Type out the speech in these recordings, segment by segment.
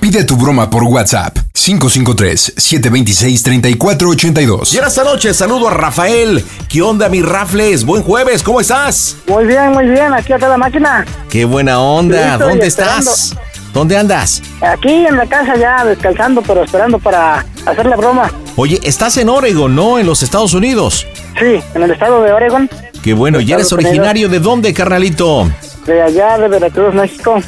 Pide tu broma por WhatsApp 553-726-3482. Y ahora esta noche saludo a Rafael. ¿Qué onda, mi Rafles? Buen jueves, ¿cómo estás? Muy bien, muy bien, aquí a toda máquina. Qué buena onda. Listo ¿Dónde estás? ¿Dónde andas? Aquí en la casa ya descansando, pero esperando para hacer la broma. Oye, estás en Oregon, ¿no? En los Estados Unidos. Sí, en el estado de Oregon, Qué bueno. ¿Y eres Estados Unidos. originario de dónde, carnalito? de allá de Veracruz, México.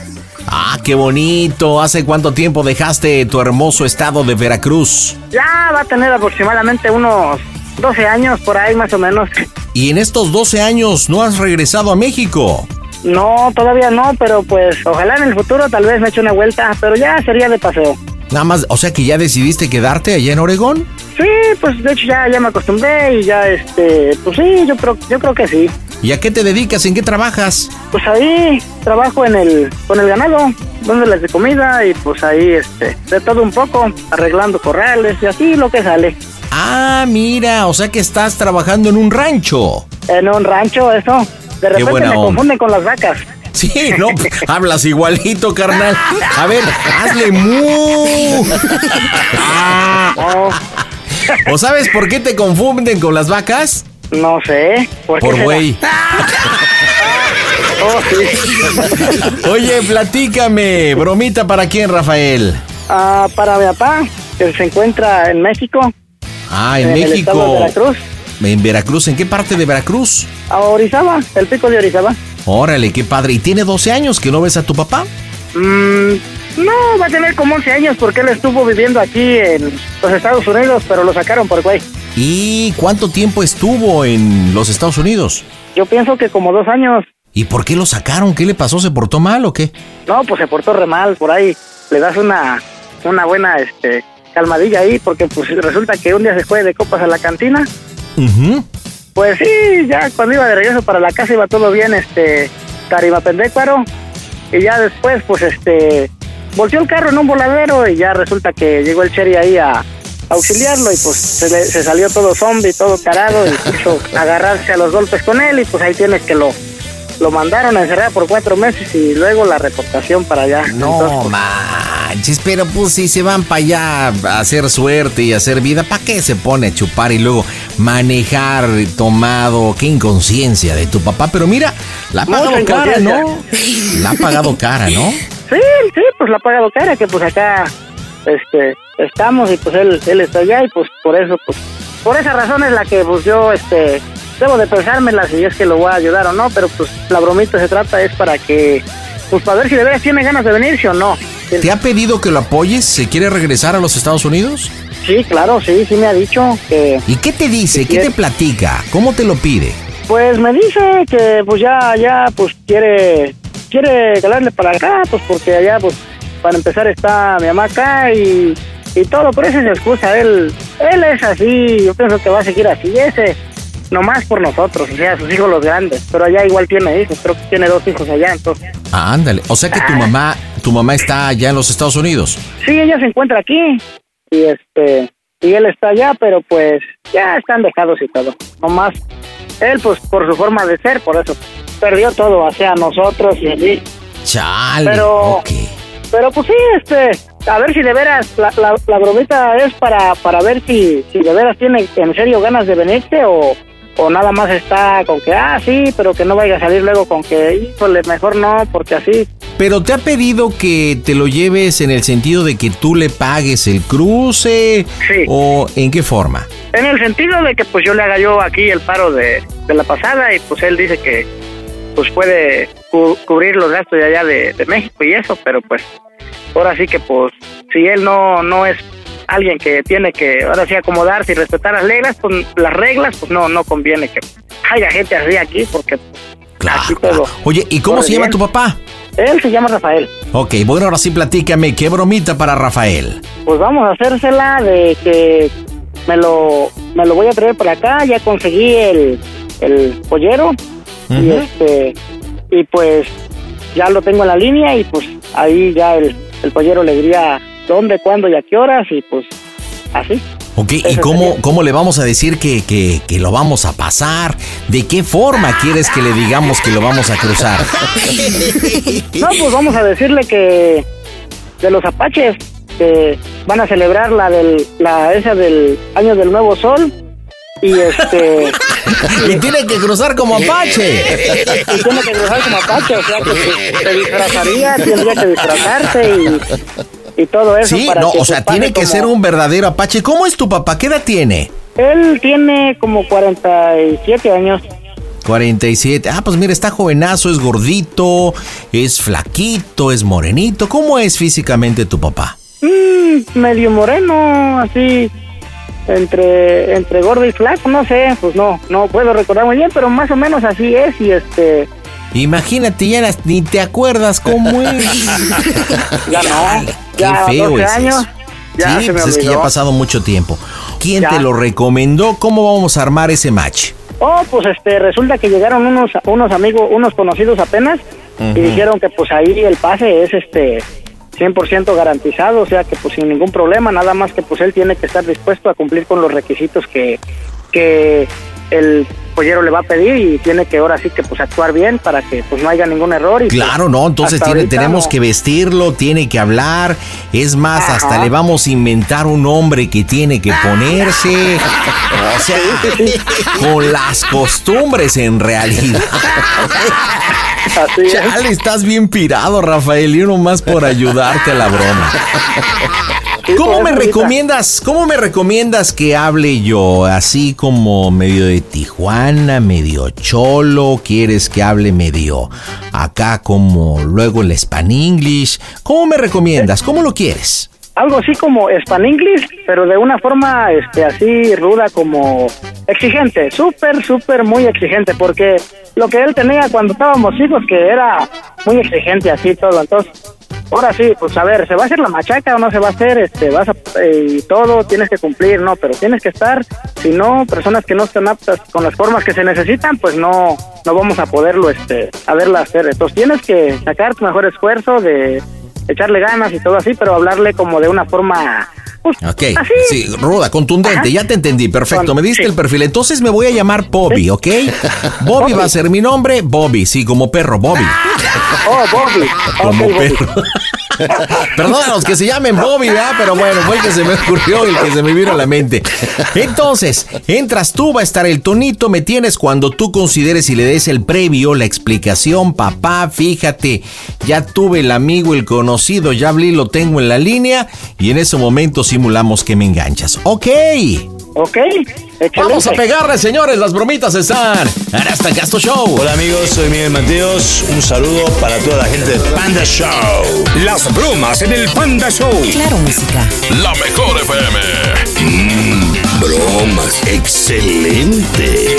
Ah, qué bonito. ¿Hace cuánto tiempo dejaste tu hermoso estado de Veracruz? Ya va a tener aproximadamente unos 12 años por ahí más o menos. Y en estos 12 años no has regresado a México. No, todavía no, pero pues ojalá en el futuro tal vez me eche una vuelta, pero ya sería de paseo. Nada más, o sea que ya decidiste quedarte allá en Oregón. Sí, pues de hecho ya, ya me acostumbré y ya este, pues sí, yo creo, yo creo que sí. ¿Y a qué te dedicas? ¿En qué trabajas? Pues ahí trabajo en el, con el ganado, dándoles de comida y pues ahí este, de todo un poco, arreglando corrales y así lo que sale. Ah, mira, o sea que estás trabajando en un rancho. En un rancho eso, de repente me confunden con las vacas. Sí, no, hablas igualito, carnal. A ver, hazle mu. No, ¿O sabes por qué te confunden con las vacas? no sé. ¿Por, qué Por güey. Oh. Oye, platícame, bromita para quién, Rafael. Ah, para mi papá, que se encuentra en México, Ah, en, en el estado de México. Veracruz, En Veracruz, ¿en qué parte de Veracruz? a Orizaba, el pico de Orizaba. Órale, qué padre. ¿Y tiene 12 años que no ves a tu papá? Mm, no, va a tener como 11 años porque él estuvo viviendo aquí en los Estados Unidos, pero lo sacaron por güey. ¿Y cuánto tiempo estuvo en los Estados Unidos? Yo pienso que como dos años. ¿Y por qué lo sacaron? ¿Qué le pasó? ¿Se portó mal o qué? No, pues se portó re mal por ahí. Le das una, una buena este, calmadilla ahí porque pues resulta que un día se fue de copas a la cantina. Ujú. Pues sí, ya cuando iba de regreso para la casa iba todo bien, este, Tarimapendécuaro. Y ya después, pues este, volteó el carro en un voladero y ya resulta que llegó el Cherry ahí a, auxiliarlo y pues se, le- se salió todo zombie, todo carado y quiso agarrarse a los golpes con él y pues ahí tienes que lo, lo mandaron a encerrar por cuatro meses y luego la reportación para allá. No Entonces, pues, manches, pero pues si se van para allá a hacer suerte y hacer vida, ¿para qué se pone a chupar y luego manejar tomado? Qué inconsciencia de tu papá. Pero mira, la ha pagado cara, ¿no? La ha pagado cara, ¿no? Sí, sí, pues la ha pagado cara, que pues acá este estamos y pues él, él está allá y pues por eso, pues por esa razón es la que pues yo este debo de pensármela si es que lo voy a ayudar o no, pero pues la bromita se trata es para que, pues para ver si de veras tiene ganas de venirse o no. ¿Te ha pedido que lo apoyes? ¿Se quiere regresar a los Estados Unidos? Sí, claro, sí, sí me ha dicho que... ¿Y qué te dice? ¿Qué te platica? ¿Cómo te lo pide? Pues me dice que pues ya, ya, pues quiere, quiere calarle para acá, pues porque allá, pues para empezar está mi mamá acá y, y todo, por eso es excusa, él, él es así, yo pienso que va a seguir así, ese, nomás por nosotros, o sea, sus hijos los grandes, pero allá igual tiene hijos, creo que tiene dos hijos allá, entonces. Ah, ándale, o sea que tu mamá, tu mamá está allá en los Estados Unidos. Sí, ella se encuentra aquí y este, y él está allá, pero pues ya están dejados y todo, nomás él pues por su forma de ser, por eso perdió todo hacia nosotros y así. Chale. Pero, pero pues sí, este, a ver si de veras la, la, la bromita es para, para ver si, si de veras tiene en serio ganas de venirte o, o nada más está con que, ah, sí, pero que no vaya a salir luego con que, híjole, mejor no, porque así. Pero te ha pedido que te lo lleves en el sentido de que tú le pagues el cruce Sí. o en qué forma? En el sentido de que pues yo le haga yo aquí el paro de, de la pasada y pues él dice que pues puede cu- cubrir los gastos de allá de, de México y eso, pero pues ahora sí que pues si él no no es alguien que tiene que ahora sí acomodarse y respetar las reglas, pues las reglas pues no no conviene que haya gente así aquí porque Claro. Todo. Oye, ¿y cómo se llama tu papá? él se llama Rafael. Ok, bueno, ahora sí platícame, ¿qué bromita para Rafael? Pues vamos a hacérsela de que me lo me lo voy a traer para acá, ya conseguí el el pollero y este y pues ya lo tengo en la línea y pues ahí ya el, el pollero le diría dónde, cuándo y a qué horas y pues así. Ok, ¿y cómo, sería. cómo le vamos a decir que, que, que lo vamos a pasar? ¿De qué forma quieres que le digamos que lo vamos a cruzar? No, pues vamos a decirle que de los apaches que van a celebrar la del la esa del año del nuevo sol y este y tiene que cruzar como apache. y tiene que cruzar como apache, o sea que se, disfrazaría, tendría que disfrazarse y, y todo eso. Sí, para no, que o sea, tiene que como- ser un verdadero apache. ¿Cómo es tu papá? ¿Qué edad tiene? Él tiene como 47 años. 47. Ah, pues mira, está jovenazo, es gordito, es flaquito, es morenito. ¿Cómo es físicamente tu papá? Mm, medio moreno, así, entre entre gordo y flaco, no sé, pues no, no puedo recordar muy bien, pero más o menos así es y este, Imagínate, ya las- ni te acuerdas cómo es. ya no, Qué ya feo 12 es años, eso. ya sí, se me pues es que ya ha pasado mucho tiempo. ¿Quién Ya. te lo recomendó? ¿Cómo vamos a armar ese match? Oh, pues este, resulta que llegaron unos unos amigos, unos conocidos apenas y dijeron que pues ahí el pase es este 100% garantizado, o sea que pues sin ningún problema, nada más que pues él tiene que estar dispuesto a cumplir con los requisitos que que el pollero le va a pedir y tiene que ahora sí que pues actuar bien para que pues no haya ningún error y pues, Claro, no, entonces tiene- tenemos no. que vestirlo, tiene que hablar. Es más, Ajá. hasta le vamos a inventar un nombre que tiene que ponerse. O sea, con las costumbres en realidad. Así es. Chale, estás bien pirado, Rafael, y uno más por ayudarte a la broma. ¿Cómo me recomiendas? ¿Cómo me recomiendas que hable yo? Así como medio de Tijuana, medio cholo, quieres que hable medio acá como luego el Span English. ¿Cómo me recomiendas? ¿Cómo lo quieres? algo así como Span English, pero de una forma este así ruda como exigente, súper súper muy exigente, porque lo que él tenía cuando estábamos hijos que era muy exigente así todo, entonces ahora sí, pues a ver, ¿se va a hacer la machaca o no se va a hacer? Este, vas a, eh, todo tienes que cumplir, ¿no? Pero tienes que estar, si no, personas que no están aptas con las formas que se necesitan, pues no, no vamos a poderlo, este, a verla hacer. Entonces tienes que sacar tu mejor esfuerzo de echarle ganas y todo así, pero hablarle como de una forma, pues, Ok, así. sí, ruda, contundente, Ajá. ya te entendí, perfecto, me diste Sí. el perfil. Entonces me voy a llamar Bobby, ¿ok? Bobby va a ser mi nombre, Bobby, sí, como perro, Bobby. Oh, Bobby. Como Ok, Bobby. Perdón los que se llamen Bobby. Pero bueno, fue el que se me ocurrió y el que se me vino a la mente. Entonces, entras tú, va a estar el tonito, me tienes cuando tú consideres y le des el previo, la explicación, papá, fíjate, ya tuve el amigo, el conocido, ya hablé, lo tengo en la línea y en ese momento simulamos que me enganchas. Ok. Ok, excelente. Vamos a pegarle, señores. Las bromitas están en este Gasto Show. Hola amigos, soy Miguel Mateos. Un saludo para toda la gente de Panda Show. Las bromas en el Panda Show. Claro, música. La mejor FM. Mmm, bromas. Excelente.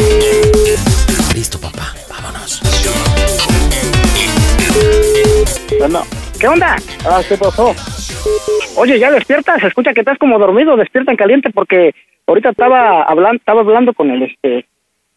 Listo, papá. Vámonos. Bueno, ¿Qué onda? Ah, ¿qué pasó? Oye, ya despierta, se escucha que estás como dormido, despierta en caliente porque ahorita estaba hablando, estaba hablando con el este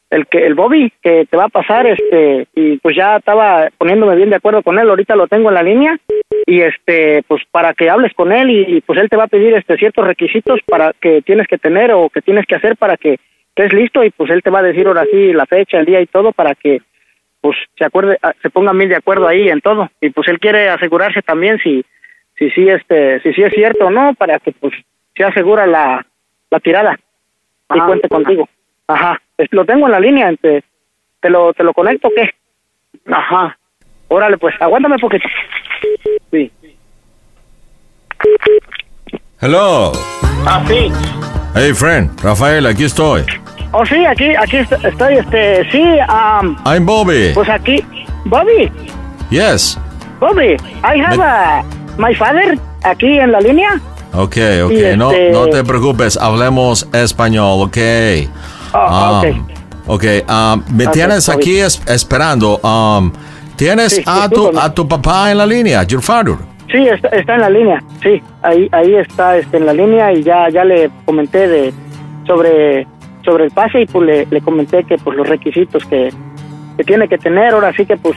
el que el Bobby que te va a pasar este y pues ya estaba poniéndome bien de acuerdo con él, ahorita lo tengo en la línea y este pues para que hables con él y, pues él te va a pedir este ciertos requisitos para que tienes que tener o que tienes que hacer para que estés listo y pues él te va a decir ahora sí la fecha, el día y todo para que pues se acuerde, ah, se pongan bien de acuerdo ahí en todo. Y pues él quiere asegurarse también si si sí este si sí es cierto o no para que pues se asegura la, la tirada y cuente contigo. Ajá. Es- lo tengo en la línea te, te lo te lo conecto o qué ajá. Órale pues aguántame porque sí. Hello. ah sí. Hey, friend. Rafael, aquí estoy. oh sí aquí aquí est- estoy este sí um, I'm Bobby. pues aquí Bobby. Yes. Bobby I have a, my father aquí en la línea Ok, ok. No, este- no te preocupes. Hablemos español, ok. Ah, Um, ok, um, me tienes aquí es- esperando. Um, ¿Tienes Sí, a, tu, a tu papá en la línea, your father? Sí, está, está en la línea, sí, ahí ahí está este, en la línea y ya ya le comenté de sobre sobre el pase y pues le, le comenté que pues los requisitos que, que tiene que tener, ahora sí que pues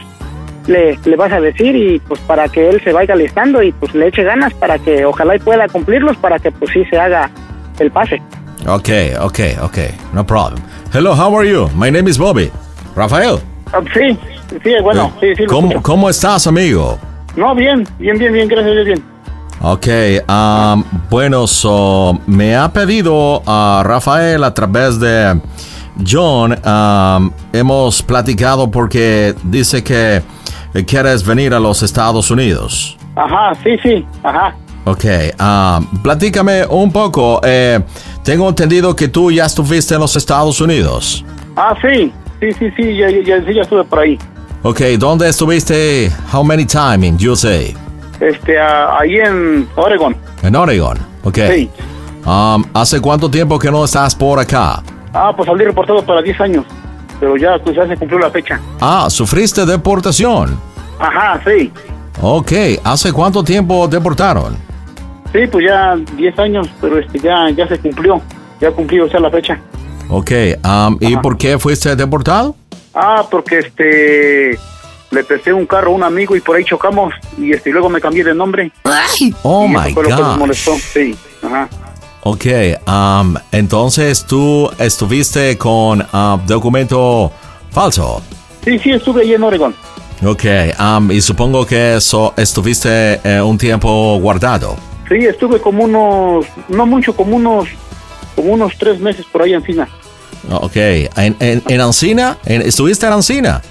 le, le vas a decir y pues para que él se vaya listando y pues le eche ganas para que ojalá y pueda cumplirlos para que pues sí se haga el pase. Ok, ok, ok. No problem. Hello, how are you? My name is Bobby. Rafael. Ah, sí, sí, bueno, sí, sí. lo ¿Cómo. ¿Cómo estás, amigo? No, bien, bien, bien, bien, gracias, bien, bien. Ok, um, bueno, so, me ha pedido a Rafael a través de John, um, hemos platicado porque dice que quieres venir a los Estados Unidos. Ajá, sí, sí, ajá. Ok, um, platícame un poco. eh, tengo entendido que tú ya estuviste en los Estados Unidos. Ah, sí, sí, sí, sí, ya, ya, sí, ya estuve por ahí. Ok, ¿dónde estuviste? How many time in USA? Este, ah, ahí en Oregon. En Oregon. Ok. Sí. Um, ¿Hace cuánto tiempo que no estás por acá? Ah, pues salí reportado para 10 años. Pero ya, pues ya se cumplió la fecha. Ah, sufriste deportación. Ajá, sí. Ok, ¿hace cuánto tiempo deportaron? Sí, pues ya 10 años, pero este ya, ya se cumplió. Ya cumplió, o sea, la fecha. Ok, um, ¿y por qué fuiste deportado? Ah, porque este le presté un carro a un amigo y por ahí chocamos y este y luego me cambié de nombre. Oh y my fue lo que gosh. molestó. Sí, ajá. Ok, um, entonces tú estuviste con um, documento falso. Sí, sí, estuve ahí en Oregon. Ok, um, y supongo que eso estuviste eh, un tiempo guardado. Sí, estuve como unos, no mucho, como unos, como unos tres meses por ahí en Fina. Ok, ¿en, en, en Ancina? ¿En- ¿Estuviste en Ancina?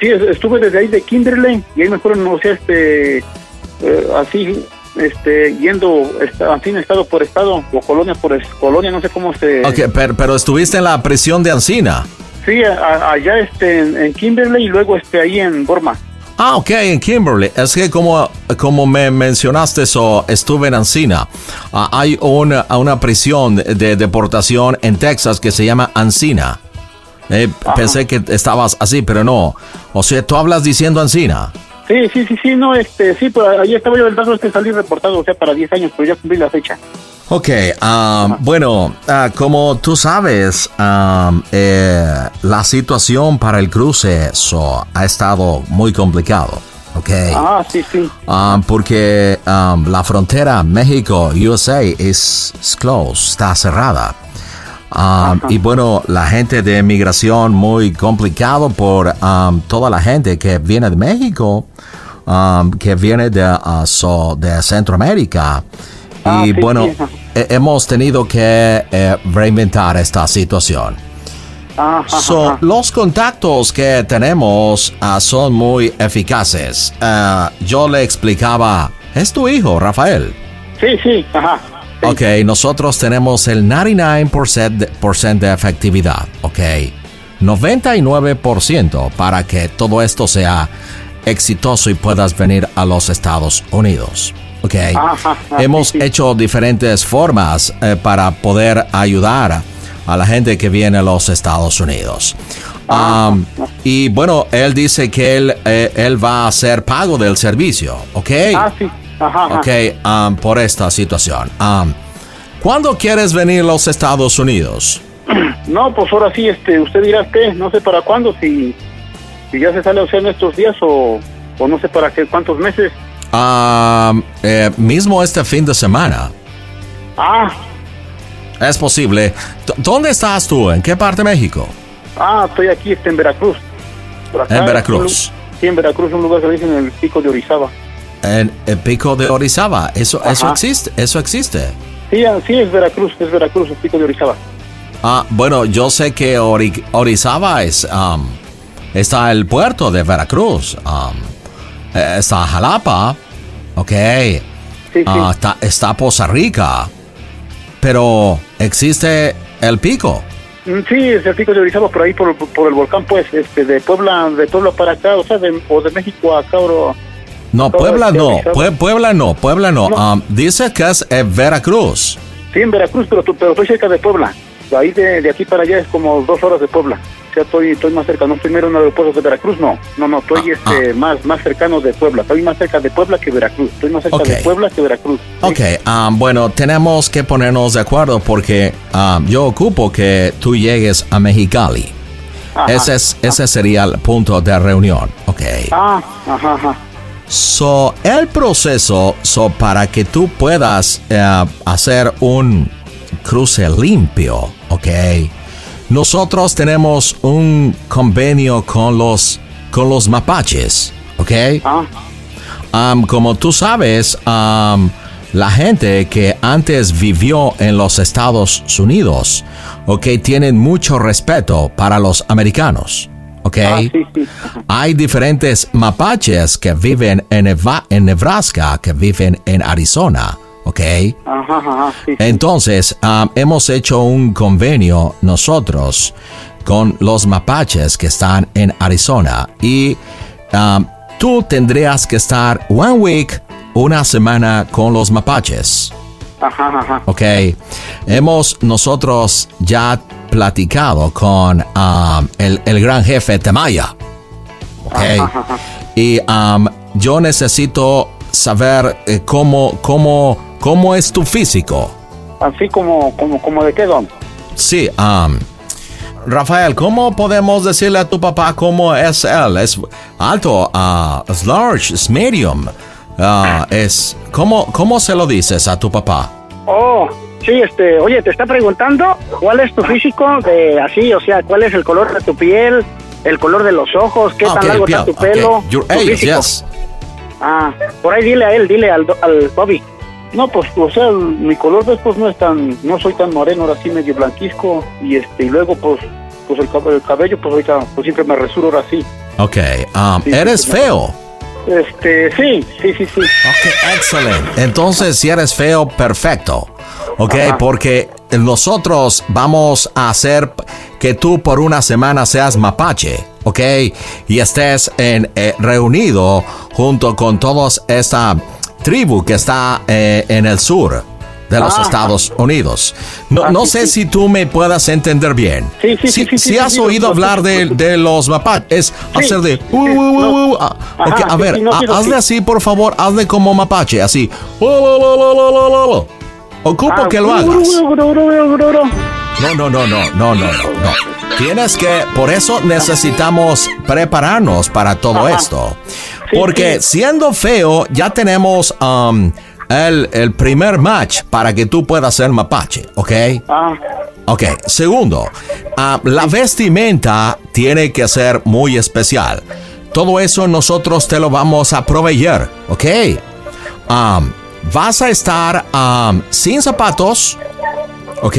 Sí, es- estuve desde ahí de Kimberley y ahí me fueron, o sea, este, eh, así, este, yendo, esta- así, estado por estado, o colonia por colonia, no sé cómo se... Ok, pero, pero estuviste en la prisión de Ancina. Sí, a- allá, este, en, en Kimberley y luego, este, ahí en Borma. Ah, ok, en Kimberley. Es que como, como me mencionaste eso, estuve en Ancina. Ah, hay una, una prisión de, de deportación en Texas que se llama Ancina. Eh, pensé que estabas así, pero no. O sea, tú hablas diciendo Ancina. Sí, sí, sí, sí, no, este, sí, pues ahí estaba yo, el caso es que salí reportado, o sea, para 10 años, pero ya cumplí la fecha. Ok, um, bueno, ah, como tú sabes, um, eh, la situación para el cruce so, ha estado muy complicado. Ok. Ah, sí, sí. Um, porque um, la frontera México-USA es closed, está cerrada. Um, y bueno, la gente de migración muy complicado por um, toda la gente que viene de México, um, que viene de, uh, so- de Centroamérica. Ah, y sí, bueno, sí, hemos tenido que eh, reinventar esta situación. Ajá, So, ajá. los contactos que tenemos ah, son muy eficaces. Ah, yo le explicaba, es tu hijo, Rafael. Sí, sí, ajá. Ok, nosotros tenemos el 99% de, efectividad. Ok. 99% para que todo esto sea exitoso y puedas venir a los Estados Unidos. Ok. Ajá, ajá, Hemos sí, sí. hecho diferentes formas eh, para poder ayudar a la gente que viene a los Estados Unidos. Um, y bueno, él dice que él, eh, él va a hacer pago del servicio, ¿ok? Ah, sí. Ajá, ajá. Ok, um, por esta situación. Um, ¿Cuándo quieres venir a los Estados Unidos? No, pues ahora sí, este, usted dirá qué, no sé para cuándo, si, si ya se sale a usted en estos días o, o no sé para qué, cuántos meses. Um, eh, mismo este fin de semana. Ah, Es posible. ¿Dónde estás tú? ¿En qué parte de México? ah, estoy aquí, este, en Veracruz. Acá, En Veracruz. un Sí, en Veracruz, un lugar que dicen el Pico de Orizaba. El pico de Orizaba. Eso, eso existe. Eso existe. Sí, ah, sí, es Veracruz, es Veracruz, el Pico de Orizaba. Ah, bueno, yo sé que Ori- Orizaba es, um, está el puerto de Veracruz. um, eh, está Jalapa. Ok. Sí, sí. Ah, está, está Poza Rica. Pero existe el pico. Mm, Sí, es el Pico de Orizaba por ahí, por, por el volcán, pues, este, de Puebla, de Puebla para acá, o sea, de, o de México a acá, o... No, Todo Puebla este no. Pue- Puebla no. Puebla no. No. Um, dice que es eh, Veracruz. Sí, en Veracruz, pero, tú- pero estoy cerca de Puebla. Ahí de, de aquí para allá es como dos horas de Puebla. O sea, estoy, estoy más cerca. No estoy mero en el aeropuerto de Veracruz, no. No, no, estoy Ah, este, más, más cercano de Puebla. Estoy más cerca de Puebla que Veracruz. Estoy más cerca de Puebla que Veracruz. Sí. Ok, um, bueno, tenemos que ponernos de acuerdo porque um, yo ocupo que tú llegues a Mexicali. Ajá. Ese, es, ese sería el punto de reunión. Ok. Ah, ajá, ajá. So, el proceso, so, para que tú puedas eh, hacer un cruce limpio, ok. Nosotros tenemos un convenio con los, con los mapaches, ok. Ah, Um, como tú sabes, um, la gente que antes vivió en los Estados Unidos, ok, tienen mucho respeto para los americanos, ok. ah, sí, sí. Ajá. Hay diferentes mapaches que viven en, en Nebraska, que viven en Arizona, ¿ok? Ajá, ajá, sí. sí. Entonces, um, hemos hecho un convenio nosotros con los mapaches que están en Arizona y um, tú tendrías que estar one week, una semana con los mapaches. Ajá, ajá. Ok, hemos nosotros ya platicado con um, el, el gran jefe Temaya. Ok, Ajá, ajá. y um, yo necesito saber eh, cómo, cómo, cómo es tu físico. Así como, como, como de qué, don. Sí, um, Rafael, ¿cómo podemos decirle a tu papá cómo es él? ¿Es alto? ah, ¿Es large? ¿Es medium? ah, es, ¿cómo, ¿Cómo se lo dices a tu papá? Oh, sí, este, oye, te está preguntando cuál es tu físico de así, o sea, cuál es el color de tu piel, el color de los ojos, qué Ah, tan largo está tu pelo, Your tu age, físico. yes. Ah, por ahí dile a él, dile al, do- al Bobby. No, pues, o sea, mi color pues no es tan, no soy tan moreno, ahora sí medio blanquisco y este, y luego pues, pues el, el cabello pues ahorita pues siempre me resuro ahora sí. Ok, um, Sí, eres sí, feo. Este, sí, sí, sí, sí. Ok, excelente. Entonces, si eres feo, perfecto. Ok, Ajá. porque nosotros vamos a hacer que tú por una semana seas mapache, ok, y estés en, eh, reunido junto con toda esta tribu que está eh, en el sur de los. Estados Unidos. No, Ah, no sí, sé sí. si tú me puedas entender bien. Sí, sí, sí, Si, sí, si has oído hablar de, de los mapaches, hacer de... uh, uh, uh, no. uh, ah, Ajá, ok, a ver, hazle sí. así, por favor, hazle como mapache, así. Ocupo Ah, que lo hagas. No, no, no, no, no, no, no. Tienes que, por eso necesitamos prepararnos para todo Ajá. esto. Sí, Porque sí. siendo feo, ya tenemos um, el, el primer match para que tú puedas ser mapache, ¿ok? Ah, Ok, segundo, ah, la vestimenta tiene que ser muy especial. Todo eso nosotros te lo vamos a proveer, ¿ok? Am, vas a estar am, sin zapatos, ¿ok?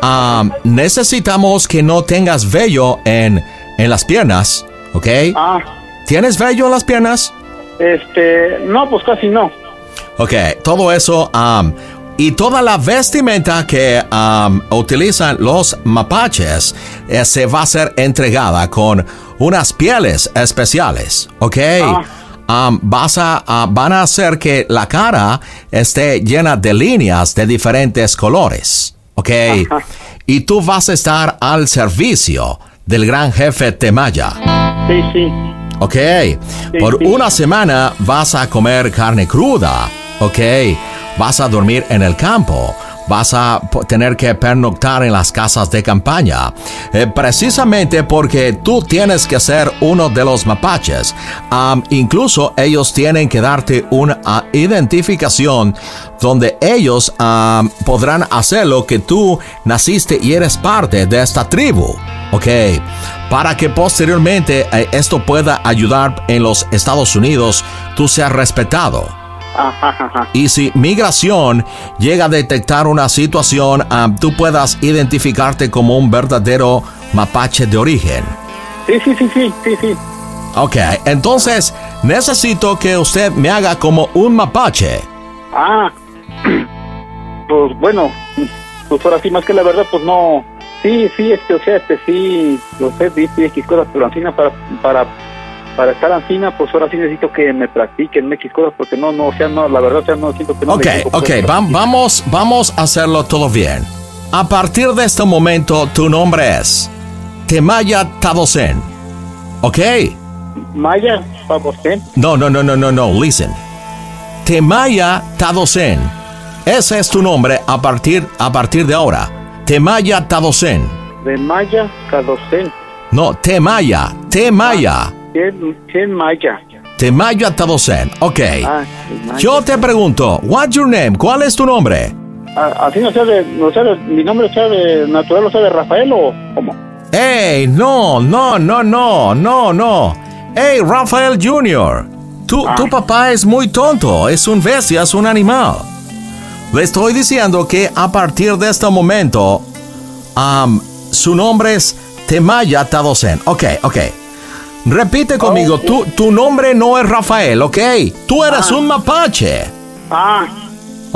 Am, necesitamos que no tengas vello en, en las piernas, ¿ok? ah, ¿Tienes vello en las piernas? este, no, pues casi no. Ok, todo eso, am, Y toda la vestimenta que um, utilizan los mapaches eh, se va a ser entregada con unas pieles especiales, ¿ok? Um, vas a, van a hacer que la cara esté llena de líneas de diferentes colores, ¿ok? Y tú vas a estar al servicio del gran jefe Temaya. Sí, sí. Ok, por sí. una semana vas a comer carne cruda, ok, vas a dormir en el campo, vas a tener que pernoctar en las casas de campaña, eh, precisamente porque tú tienes que ser uno de los mapaches. Incluso ellos tienen que darte una ah, identificación donde ellos podrán hacer lo que tú naciste y eres parte de esta tribu. Ok, para que posteriormente eh, esto pueda ayudar en los Estados Unidos, tú seas respetado. Ajá, ajá, ajá. Y si migración llega a detectar una situación, ah, tú puedas identificarte como un verdadero mapache de origen. Sí, sí, sí, sí, sí, sí. Ok, entonces necesito que usted me haga como un mapache. Ah, pues bueno, pues ahora sí, más que la verdad, pues no. Sí, sí, este, o sea, este, sí, lo sé, sí, X cosas, pero Ancina para, para, para estar Ancina, pues ahora sí necesito que me practiquen X cosas, porque no, no, o sea, no, la verdad, o sea, no siento que no Ok, me ok, vam- vamos, vamos a hacerlo todo bien. A partir de este momento, tu nombre es Temaya Tadosen. ¿Ok? Maya, usted. No, no, no, no, no, no, listen. Temaya Tadosen. Ese es tu nombre a partir, a partir de ahora. Temaya Tadosen. De Maya, Cadocen. No, Temaya, Temaya. ¿Quién, quién Maya? Temaya Tadosen. Ok. Ah. Yo te pregunto, what's your name? ¿Cuál es tu nombre? Ah, Así no sea de, no sea de, mi nombre sea de natural, o sea de Rafael o cómo. Hey, no, no, no, no, no, no. Hey, Rafael Jr. Tu, tu papá es muy tonto, es un bestia, es un animal. Le estoy diciendo que a partir de este momento, am, su nombre es Temaya Tadosen. Ok, ok. Repite conmigo, tu, tu nombre no es Rafael, ok. Tú eres un mapache. Ah,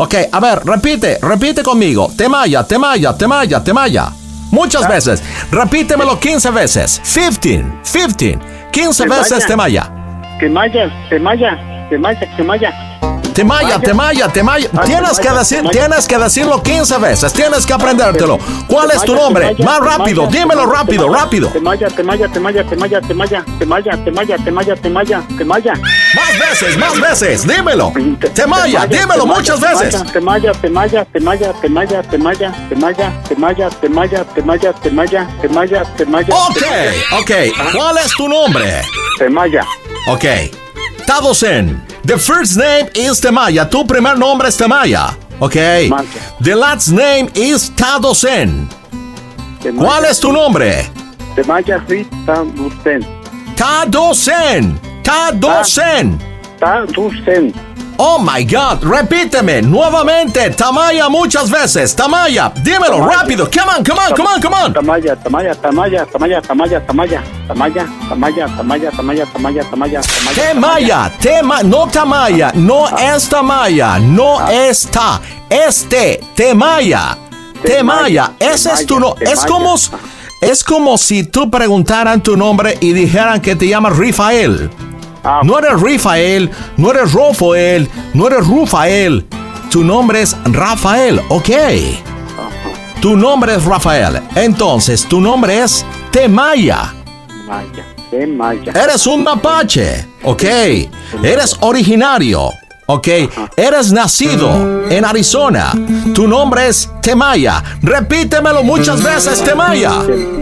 Ok, a ver, repite, repite conmigo. Temaya, Temaya, Temaya, Temaya. Muchas veces. Repítemelo 15 veces. 15, 15. 15 Temaya. veces Temaya. que Maya, que Maya, Temaya, Temaya, Temaya. Ah, Tienes que decir, tienes que decirlo 15 veces. Tienes que aprendértelo. ¿Cuál es tu nombre? Más rápido, dímelo rápido, rápido. Temaya, Temaya, Temaya, Temaya, Temaya, Temaya, Temaya, Temaya, Temaya, Temaya. Más veces, más veces, dímelo. Temaya, dímelo muchas veces. Temaya, Temaya, Temaya, Temaya, Temaya, Temaya, Temaya, Temaya, Temaya, Temaya, Temaya, Temaya. Ok, ok. ¿Cuál es tu nombre? Temaya. Ok. Tadosen. The first name is Temaya. Tu primer nombre es Temaya. Ok. The last name is Tadosen. Temaya. ¿Cuál es tu nombre? Temaya Rita Dusten. Tadosen. Tadosen. Oh my God, repíteme nuevamente. Tamaya muchas veces. Tamaya, dímelo tamaya. rápido. Come on, come on, come on, come on. Tamaya, Tamaya, Tamaya, Tamaya, Tamaya, Tamaya. Tamaya, Tamaya, Tamaya, Tamaya, Tamaya, Tamaya, Tamaya. Temaya, tema, no Tamaya, no ah. es Tamaya, no ah. está. Este, Temaya. Temaya, temaya. ese temaya. es tu no, temaya. es como es como si tú preguntaran tu nombre y dijeran que te llamas Rafael. Ah, No eres Rafael, no eres Rafael, no eres Rufael. Tu nombre es Rafael, ok. Tu nombre es Rafael. Entonces, tu nombre es Temaya. Maya, Temaya. Eres un mapache, ¿ok? Eres originario, ¿ok? Eres nacido en Arizona. Tu nombre es Temaya. Repítemelo muchas veces, Temaya.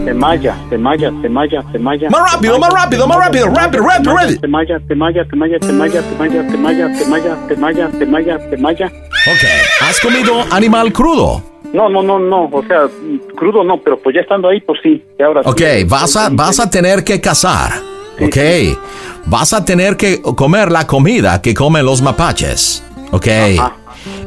Temaya, Temaya, Temaya, Temaya. Más rápido, más rápido, más rápido, rápido, rápido, rápido. Temaya, Temaya, Temaya, Temaya, Temaya, Temaya, Temaya, Temaya, Temaya, Temaya. Ok, ¿has comido animal crudo? No, no, no, no, o sea, crudo no, pero pues ya estando ahí, pues sí, ahora. Ok, vas a, vas a tener que cazar, ¿ok? Vas a tener que comer la comida que comen los mapaches, ¿ok? Ajá.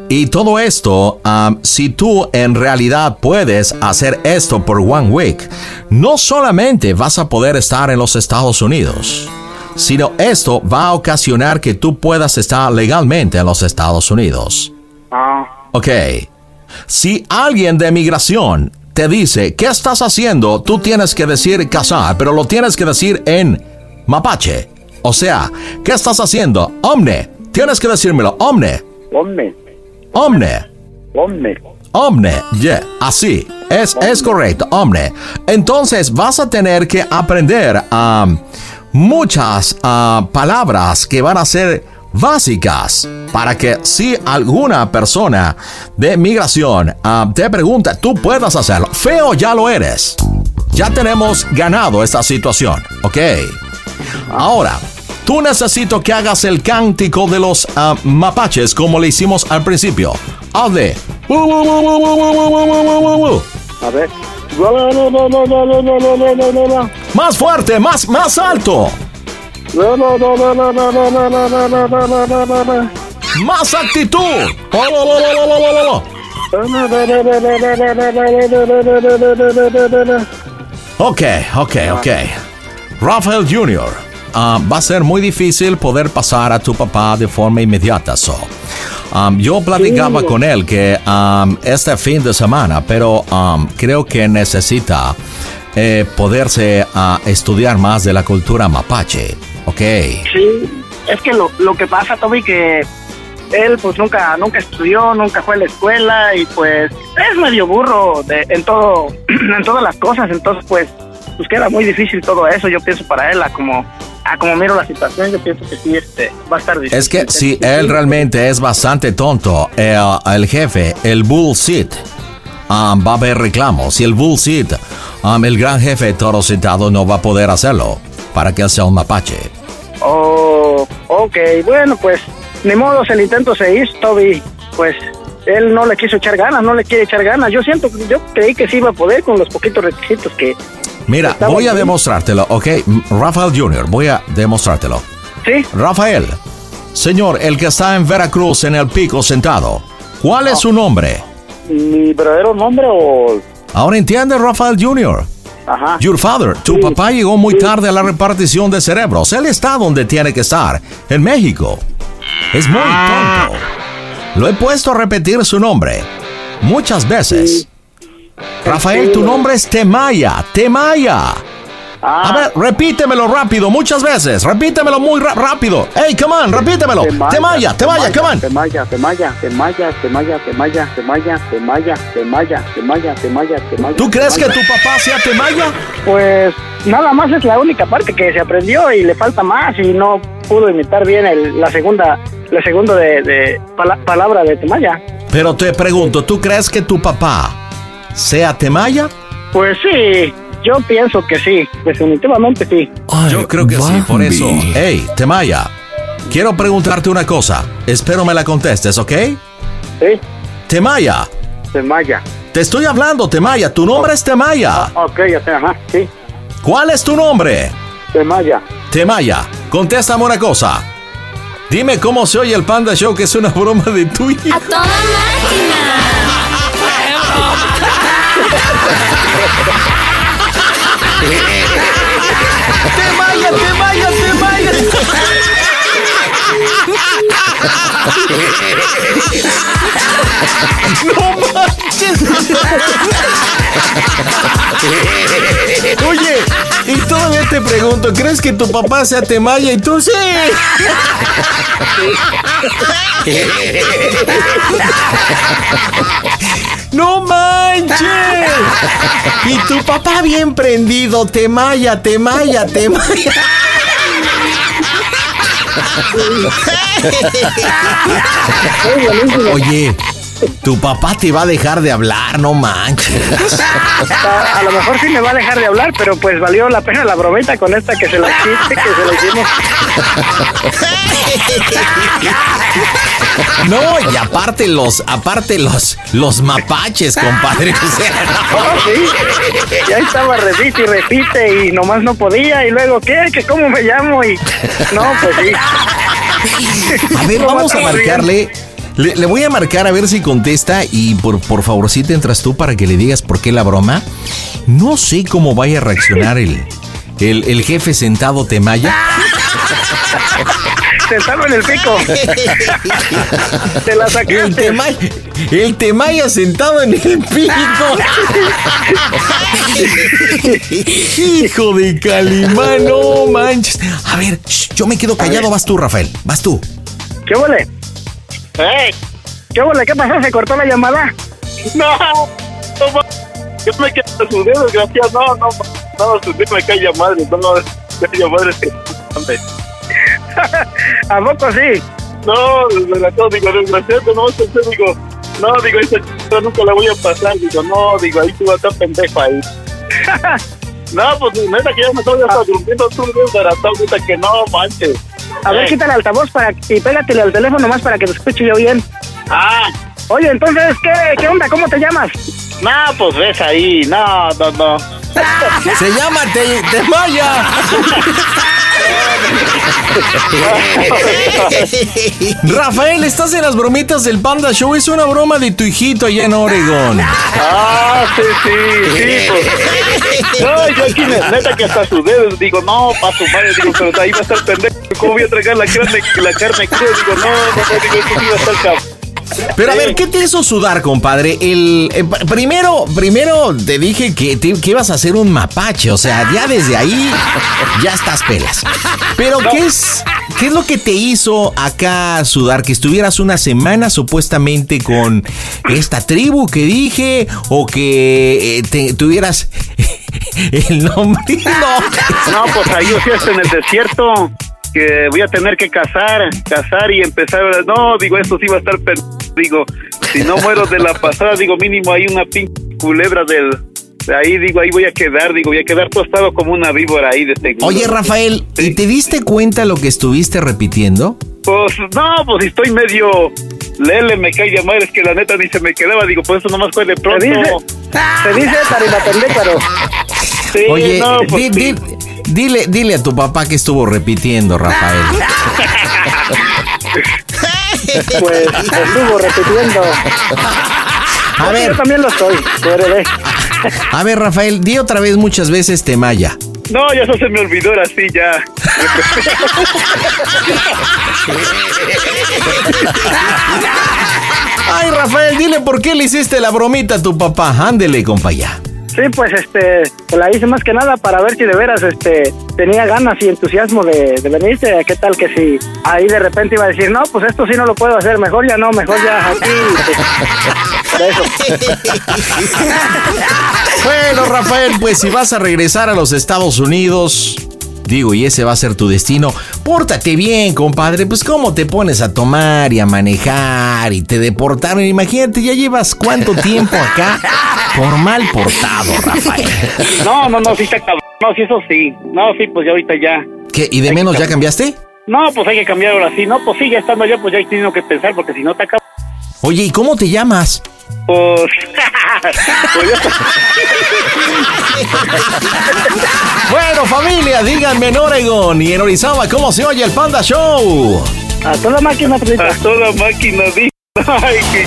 Y todo esto, um, si tú en realidad puedes hacer esto por one week, no solamente vas a poder estar en los Estados Unidos, sino esto va a ocasionar que tú puedas estar legalmente en los Estados Unidos. Ah, Ok. Si alguien de migración te dice, ¿qué estás haciendo? Tú tienes que decir casar, pero lo tienes que decir en mapache. O sea, ¿qué estás haciendo? Omne. Tienes que decírmelo. Omne. Omne, Omne. omne. Omne, yeah, así, es, es correcto, omne. Entonces vas a tener que aprender um, muchas uh, palabras que van a ser básicas para que si alguna persona de migración uh, te pregunta, tú puedas hacerlo. Feo ya lo eres. Ya tenemos ganado esta situación, ¿ok? Ahora, tú necesito que hagas el cántico de los uh, mapaches como le hicimos al principio. Hazle. A ver. Más fuerte, más, más alto. Más actitud. Ok, ok, ok. Rafael Jr. ah, va a ser muy difícil poder pasar a tu papá de forma inmediata. So. Um, yo platicaba con él que um, este fin de semana, pero um, creo que necesita eh, poderse ah, estudiar más de la cultura mapache. Ok. Sí, es que lo, lo que pasa, Toby, que él pues nunca nunca estudió, nunca fue a la escuela y pues es medio burro de, en todo en todas las cosas, entonces pues pues queda muy difícil todo eso, yo pienso para él, a como a como miro la situación, yo pienso que sí este va a estar difícil. Es que si él realmente es bastante tonto, el, el jefe, el bullshit, um, va a haber reclamos. Si el bullshit, um, el gran jefe toro sentado no va a poder hacerlo para que él sea un mapache. Oh, ok, bueno, pues ni modo, el intento se hizo, Toby. Pues él no le quiso echar ganas, no le quiere echar ganas. Yo siento, yo creí que sí iba a poder con los poquitos requisitos que. Mira, voy a demostrártelo, ¿ok? Rafael Jr., voy a demostrártelo. Sí, Rafael, señor, el que está en Veracruz en el pico sentado, ¿cuál es su nombre? mi verdadero nombre o. Ahora entiende, Rafael Jr. Ajá. Your father, tu Sí. papá llegó muy tarde a la repartición de cerebros. Él está donde tiene que estar, en México. Es muy tonto. Lo he puesto a repetir su nombre muchas veces. Rafael, tu nombre es Temaya, Temaya. A ver, repítemelo rápido, muchas veces. Repítemelo muy rápido. Hey, come on, repítemelo. Temaya, Temaya, come on. Temaya, Temaya, Temaya, Temaya, Temaya, Temaya, Temaya, Temaya, Temaya, Temaya, Temaya. ¿Tú crees que tu papá sea Temaya? Pues nada más es la única parte que se aprendió y le falta más y no pudo imitar bien el- la segunda, la segunda de, de pala- palabra de Temaya. Pero te pregunto, ¿tú crees que tu papá sea Temaya? Pues sí, yo pienso que sí, definitivamente sí. Yo creo que sí, por eso. Hey, Temaya, quiero preguntarte una cosa. Espero me la contestes, ¿ok? Sí, Temaya, Temaya. te estoy hablando, Temaya. Tu nombre es Temaya. Ok, ya sé, ajá, sí, ¿Cuál es tu nombre? Temaya. Temaya, contéstame una cosa. Dime cómo se oye el Panda Show, que es una broma de tu hijo. ¡A toda máquina! Temaya, Temaya, Temaya. No manches. Oye, y todavía te pregunto, ¿crees que tu papá sea Temaya? Y tú sí. ¡No manches! Y tu papá bien prendido, Temaya, Temaya, Temaya. Oye, tu papá te va a dejar de hablar, no manches. A, lo mejor sí me va a dejar de hablar, pero pues valió la pena la bromita con esta que se la quite, que se la hicimos. No, y aparte los, aparte los, los mapaches, compadre. O sea, no. Oh, sí. Y ahí estaba, repite y repite, y nomás no podía, y luego, ¿qué? ¿Que cómo me llamo? Y no, pues sí. A ver, vamos a marcarle. Le, le voy a marcar a ver si contesta y por, por favor, si te entras tú para que le digas por qué la broma. No sé cómo vaya a reaccionar el, el, el jefe sentado Temaya. sentado en el pico. Te la El. Temaya, el Temaya sentado en el pico. Hijo de Calimán, no manches. A ver, yo me quedo callado, vas tú, Rafael, vas tú. ¿Qué huele? ¿Qué huele? ¿Qué pasó? ¿Se cortó la llamada? ¡No! no Yo me quedo a su dedo, desgraciado. No, no, no, su dedo me cae a madre. No, no, cae a madre. ¿A poco sí? No, desgraciado, digo, desgraciado, no, pensé, digo, no, digo, esa ch... nunca la voy a pasar. Digo, no, digo, ahí tú vas a estar pendejo ahí. no, pues neta que ya me estoy hasta durmiendo, tú desbaratado, neta que no, manches. A ver, quita el altavoz para, y pégatele al teléfono más para que te escuche yo bien. Ah, Oye, entonces, ¿qué, qué onda? ¿Cómo te llamas? no, pues ves ahí, no, no, no. Se llama Te- Temaya. Rafael, estás en las bromitas del Panda Show. Es una broma de tu hijito allá en Oregón. Ah, sí, sí, sí, pues. No, yo aquí, ne- neta, que hasta sus dedos, digo, no, pa' su madre, digo, pero ahí va a estar pendejo. ¿Cómo voy a tragar la carne, la carne cruda? Digo, no, no, no, digo, esto sí va a estar cabrón. Pero a ver, ¿qué te hizo sudar, compadre? El, eh, pr- primero, primero te dije que, te- que ibas a hacer un mapache, o sea, ya desde ahí ya estás pelas. Pero ¿qué es, qué es lo que te hizo acá sudar? Que estuvieras una semana supuestamente con esta tribu que dije o que eh, te- tuvieras el nombre. No. No, pues ahí sí en el desierto, que voy a tener que cazar, cazar y empezar. No, digo, esto sí va a estar pendejo. Digo, si no muero de la pasada, digo, mínimo hay una pinche culebra del. de ahí, digo, ahí voy a quedar, digo, voy a quedar tostado como una víbora ahí de seguro. Oye, Rafael, ¿y te diste cuenta lo que estuviste repitiendo? Pues no, pues estoy medio lele, me cae de madre, es que la neta ni se me quedaba, digo, pues eso nomás fue de Se pronto. dice, se dice tarimapendécaro. Sí, Oye, no, di- pues di- sí. Dile, dile a tu papá que estuvo repitiendo, Rafael. Pues estuvo repitiendo. A ver, Yo también lo estoy, a ver, Rafael, di otra vez muchas veces Temaya. No, ya eso se me olvidó, ahora sí, ya. Ay, Rafael, dile por qué le hiciste la bromita a tu papá. Ándele, compa, ya. Sí, pues este, te la hice más que nada para ver si de veras este tenía ganas y entusiasmo de, de venirse. ¿Qué tal que si ahí de repente iba a decir, no, pues esto sí no lo puedo hacer, mejor ya no, mejor ya aquí. pues, eso. Bueno, Rafael, pues si vas a regresar a los Estados Unidos, digo, y ese va a ser tu destino, pórtate bien, compadre. Pues cómo te pones a tomar y a manejar y te deportaron. Imagínate, ya llevas cuánto tiempo acá por mal portado, Rafael. No, no, no, sí está cabrón. No, sí, eso sí. No, sí, pues ya ahorita ya. ¿Qué? ¿Y de menos ya cambiaste? No, pues hay que cambiar ahora sí. No, pues sí, ya estando allá, pues ya hay tenido que pensar, porque si no te acabo. Oye, ¿y cómo te llamas? Pues. pues Bueno, familia, díganme en Oregon y en Orizaba cómo se oye el Panda Show. A toda máquina, a toda máquina, di. Ay, que.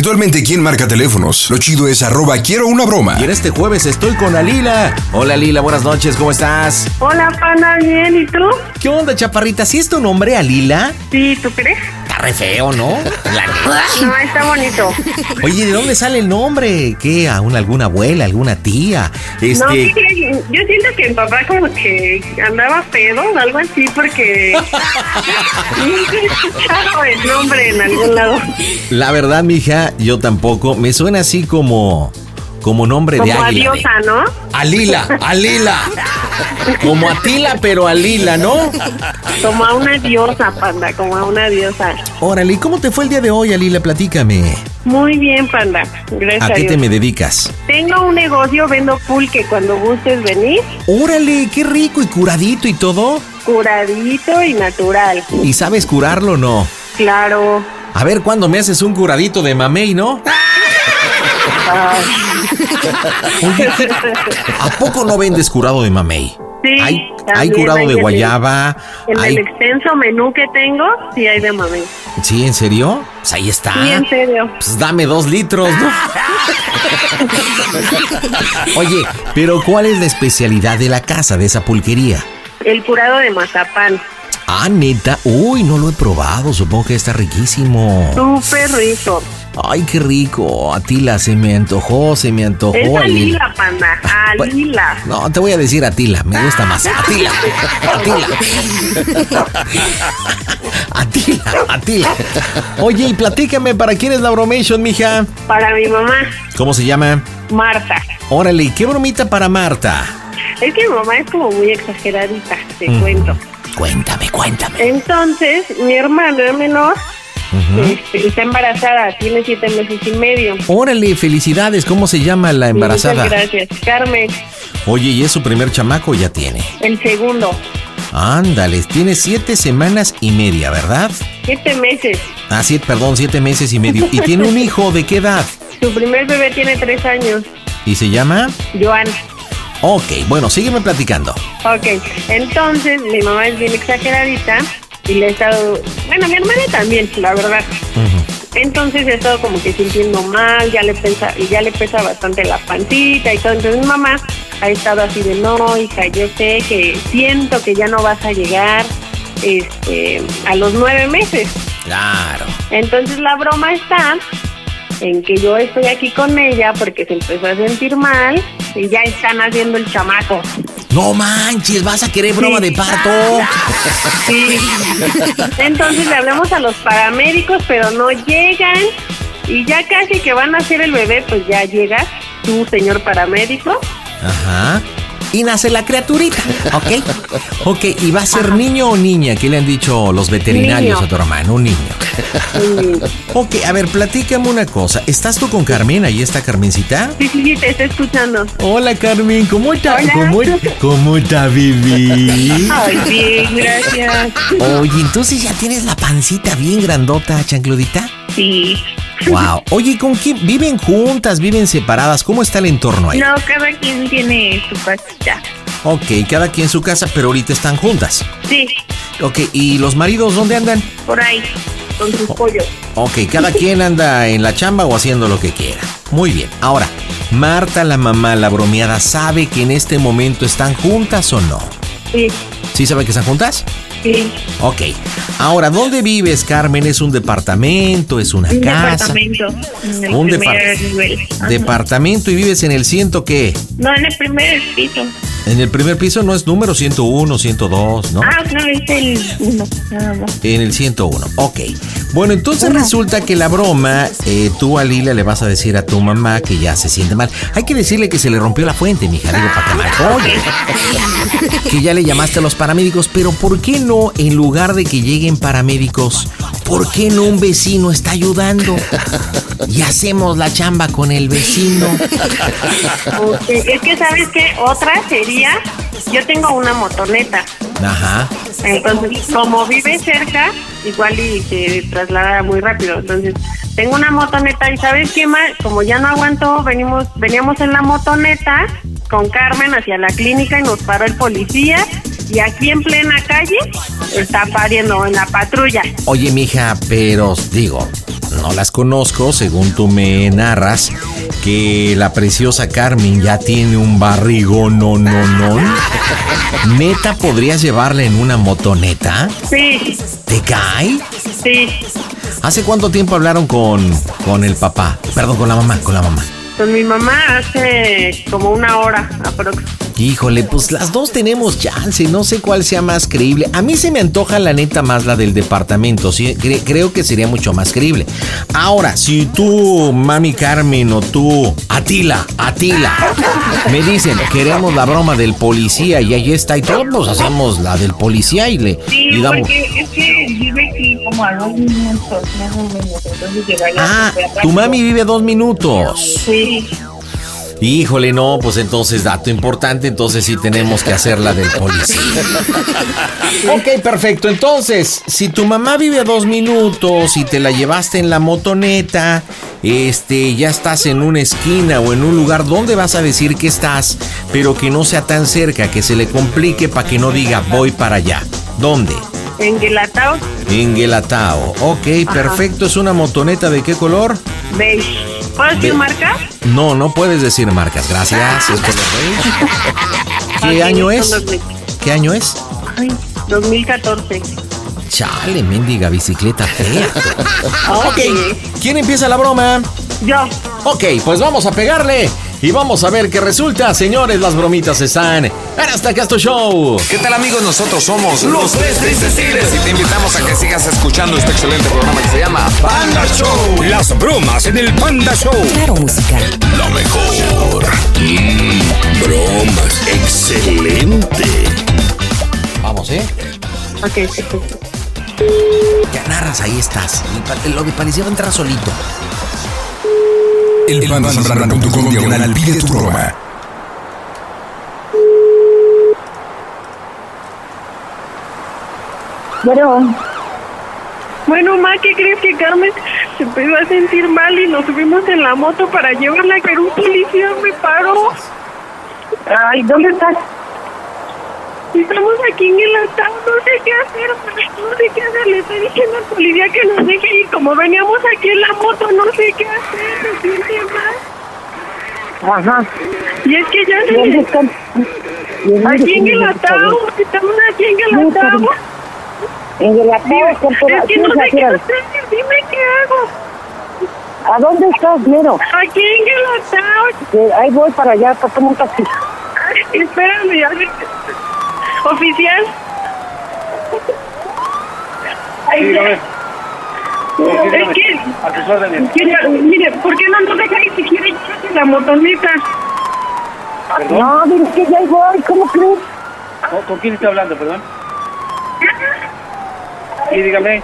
Actualmente, ¿quién marca teléfonos? Lo chido es arroba quiero una broma. Y en este jueves estoy con Alila. Hola Alila, buenas noches, ¿cómo estás? Hola, pana, bien, ¿y tú? ¿Qué onda, chaparrita? ¿Sí es tu nombre, Alila? Sí, ¿tú crees? Re feo, ¿no? La neta. No, está bonito. Oye, ¿de dónde sale el nombre? ¿Qué? ¿Aún alguna abuela, alguna tía? Este... No. Yo siento que mi papá como que andaba pedo o algo así porque escuchado el nombre en algún lado. La verdad, mija, yo tampoco. Me suena así como. Como nombre de Como a águila. diosa, ¿no? Alila, Alila. Como Atila, pero Alila, ¿no? Como a una diosa, panda, como a una diosa. Órale, ¿y cómo te fue el día de hoy, Alila? Platícame. Muy bien, panda. Gracias ¿A a, qué te Dios. me dedicas? Tengo un negocio, vendo pulque cuando gustes venir. Órale, qué rico y curadito y todo. Curadito y natural. ¿Y sabes curarlo o no? Claro. A ver, ¿cuándo me haces un curadito de mamey, no? Ay. Oye, ¿qué- ¿a poco no vendes curado de mamey? Sí, Hay, curado hay de guayaba. En hay- el extenso menú que tengo, sí hay de mamey. ¿Sí, en serio? Pues ahí está. Sí, en serio. Pues dame dos litros, ¿no? Oye, pero ¿cuál es la especialidad de la casa, de esa pulquería? El curado de mazapán. Ah, neta. Uy, no lo he probado. Supongo que está riquísimo. Súper rico. Ay, qué rico. Atila, se me antojó, se me antojó. Es Alila. alila, panda. Alila. No, te voy a decir Atila, me gusta más. Atila, Atila. Atila, Atila. Oye, y platícame, ¿para quién es la bromation, mija? Para mi mamá, ¿Cómo se llama? Marta. Órale, ¿y ¿qué bromita para Marta? Es que mi mamá es como muy exageradita, te Mm. cuento. Cuéntame, cuéntame. Entonces, mi hermana menor este, está embarazada, tiene siete meses y medio. Órale, felicidades, ¿cómo se llama la embarazada? Muchas gracias. Carmen, Oye, ¿y es su primer chamaco ya tiene? el segundo, Ándale, tiene siete semanas y media, ¿verdad? siete meses. Ah, siete, perdón, siete meses y medio. ¿Y tiene un hijo de qué edad? Su primer bebé tiene tres años, ¿Y se llama? Joan. Ok, bueno, sígueme platicando. Ok, entonces mi mamá es bien exageradita y le he estado, bueno, mi hermana también, la verdad. Entonces he estado como que sintiendo mal, ya le pesa, y ya le pesa bastante la pancita y todo. Entonces mi mamá ha estado así de no, hija, yo sé que siento que ya no vas a llegar este a los nueve meses. Claro. Entonces la broma está en que yo estoy aquí con ella porque se empezó a sentir mal y ya están haciendo el chamaco. No manches, vas a querer broma de parto. Sí. Entonces le hablamos a los paramédicos, pero no llegan. Y ya casi que van a hacer el bebé, pues ya llega tu señor paramédico. Ajá. Y nace la criaturita, ¿ok? Ok, ¿y va a ser niño o niña? ¿Qué le han dicho los veterinarios Niño. a tu hermano? Un niño. Ok, a ver, platícame una cosa. ¿Estás tú con Carmen? Ahí está Carmencita. Sí, sí, sí, te estoy escuchando. Hola Carmen, ¿cómo está? Hola. ¿Cómo, cómo está, Vivi? Ay, bien, gracias. Oye, entonces ya tienes la pancita bien grandota, chancludita. Sí. Wow. Oye, ¿con quién? ¿Viven juntas? ¿Viven separadas? ¿Cómo está el entorno ahí? No, cada quien tiene su casita. Ok, cada quien su casa, pero ahorita están juntas. Sí, Ok, ¿y los maridos dónde andan? por ahí, con sus pollos. Ok, cada quien anda en la chamba o haciendo lo que quiera. Muy bien. Ahora, Marta, la mamá, la bromeada, ¿sabe que en este momento están juntas o no? Sí, ¿Sí sabe que están juntas? Sí. Ok. Ahora, ¿dónde vives, Carmen? ¿Es un departamento? ¿Es una Un casa? departamento. En Un primer depart- nivel. Ajá. Departamento y vives en el ciento qué? No, en el primer piso. En el primer piso no es número 101, 102, ¿no? Ah, no, es el uno, nada más. En el 101. Ok. Bueno, entonces resulta que la broma, eh, tú a Lila le vas a decir a tu mamá que ya se siente mal. Hay que decirle que se le rompió la fuente, mija, digo, para que. Oye, que ya le llamaste a los paramédicos, pero ¿por qué no, en lugar de que lleguen paramédicos, ¿por qué no un vecino está ayudando? Y hacemos la chamba con el vecino. Es que, ¿sabes qué? Otra sería yo tengo una motoneta. Ajá. Entonces, como vive cerca, igual y se traslada muy rápido. Entonces, tengo una motoneta y ¿sabes qué más? Como ya no aguantó, venimos, veníamos en la motoneta con Carmen hacia la clínica y nos paró el policía y aquí en plena calle está pariendo en la patrulla. Oye, mija, pero digo, no las conozco, según tú me narras, que la preciosa Carmen ya tiene un barrigo no, no, no. ¿Neta podrías llevarla en una motoneta? Sí, ¿Te cae? sí. ¿Hace cuánto tiempo hablaron con, con el papá? Perdón, con la mamá, con la mamá. Con mi mamá hace como una hora aproximadamente. Híjole, pues las dos tenemos chance, no sé cuál sea más creíble. A mí se me antoja la neta más la del departamento, sí, cre- creo que sería mucho más creíble. Ahora, si tú, mami Carmen, o tú, Atila, Atila, me dicen, queremos la broma del policía y ahí está y todo, pues hacemos la del policía y le Sí, y damos... porque es que vive aquí como a dos minutos, más o menos. Entonces Ah, tu mami vive dos minutos. Sí. Híjole, no, pues entonces dato importante, entonces sí tenemos que hacer la del policía. ok, perfecto. Entonces, si tu mamá vive a dos minutos y te la llevaste en la motoneta, este, ya estás en una esquina o en un lugar donde vas a decir que estás, pero que no sea tan cerca, que se le complique para que no diga voy para allá. ¿Dónde? En Guelatao, En Guelatao. Ok, perfecto. ¿Es una motoneta de qué color? beige. ¿Puedo decir Be- marca? No, no puedes decir marcas. Gracias. Beige. ¿Qué año es? de- ¿Qué año es? Ay, 2014. Chale, mendiga bicicleta fea. Ok, ¿quién empieza la broma? Yo. Ok, pues vamos a pegarle y vamos a ver qué resulta. Señores, las bromitas están en Hasta Casto Show. ¿Qué tal amigos? Nosotros somos los tres tristes tigres y te invitamos a que sigas escuchando este excelente programa que se llama Panda Show. Las bromas en el Panda Show. Claro, música. Lo mejor. Mm, bromas. Excelente. Vamos, ¿eh? Ok, perfecto. Ya narras, ahí estás. Lo de parecía entrar solito. El pandasambrana.com diagonal pide tu broma. Bueno. Bueno, ma, ¿qué crees que Carmen se empezó a sentir mal y nos subimos en la moto para llevarla, pero un policía me paró? Ay, ¿dónde estás? Estamos aquí en el estado, no sé qué hacer, no sé qué hacer, le estoy diciendo al policía que nos deje y como veníamos aquí en la moto, no sé qué hacer, me siente mal. Ajá. Y es que ya se... ¿Dónde están? Aquí en el estado, estamos aquí en el estado. En el atado, Es que no sé qué hacer, dime qué hago. ¿A dónde estás, Nero? Aquí en el atado. Que ahí voy para allá, para tomar un taxi. Espérame, a ver. Oficial. Ay, Dígame. Es que, A tus órdenes. mire, mire, ¿por qué no nos deja siquiera llevarse la motoneta? No, dile que ya voy, ¿cómo crees? ¿Con- ¿Con quién está hablando, perdón? Sí, dígame.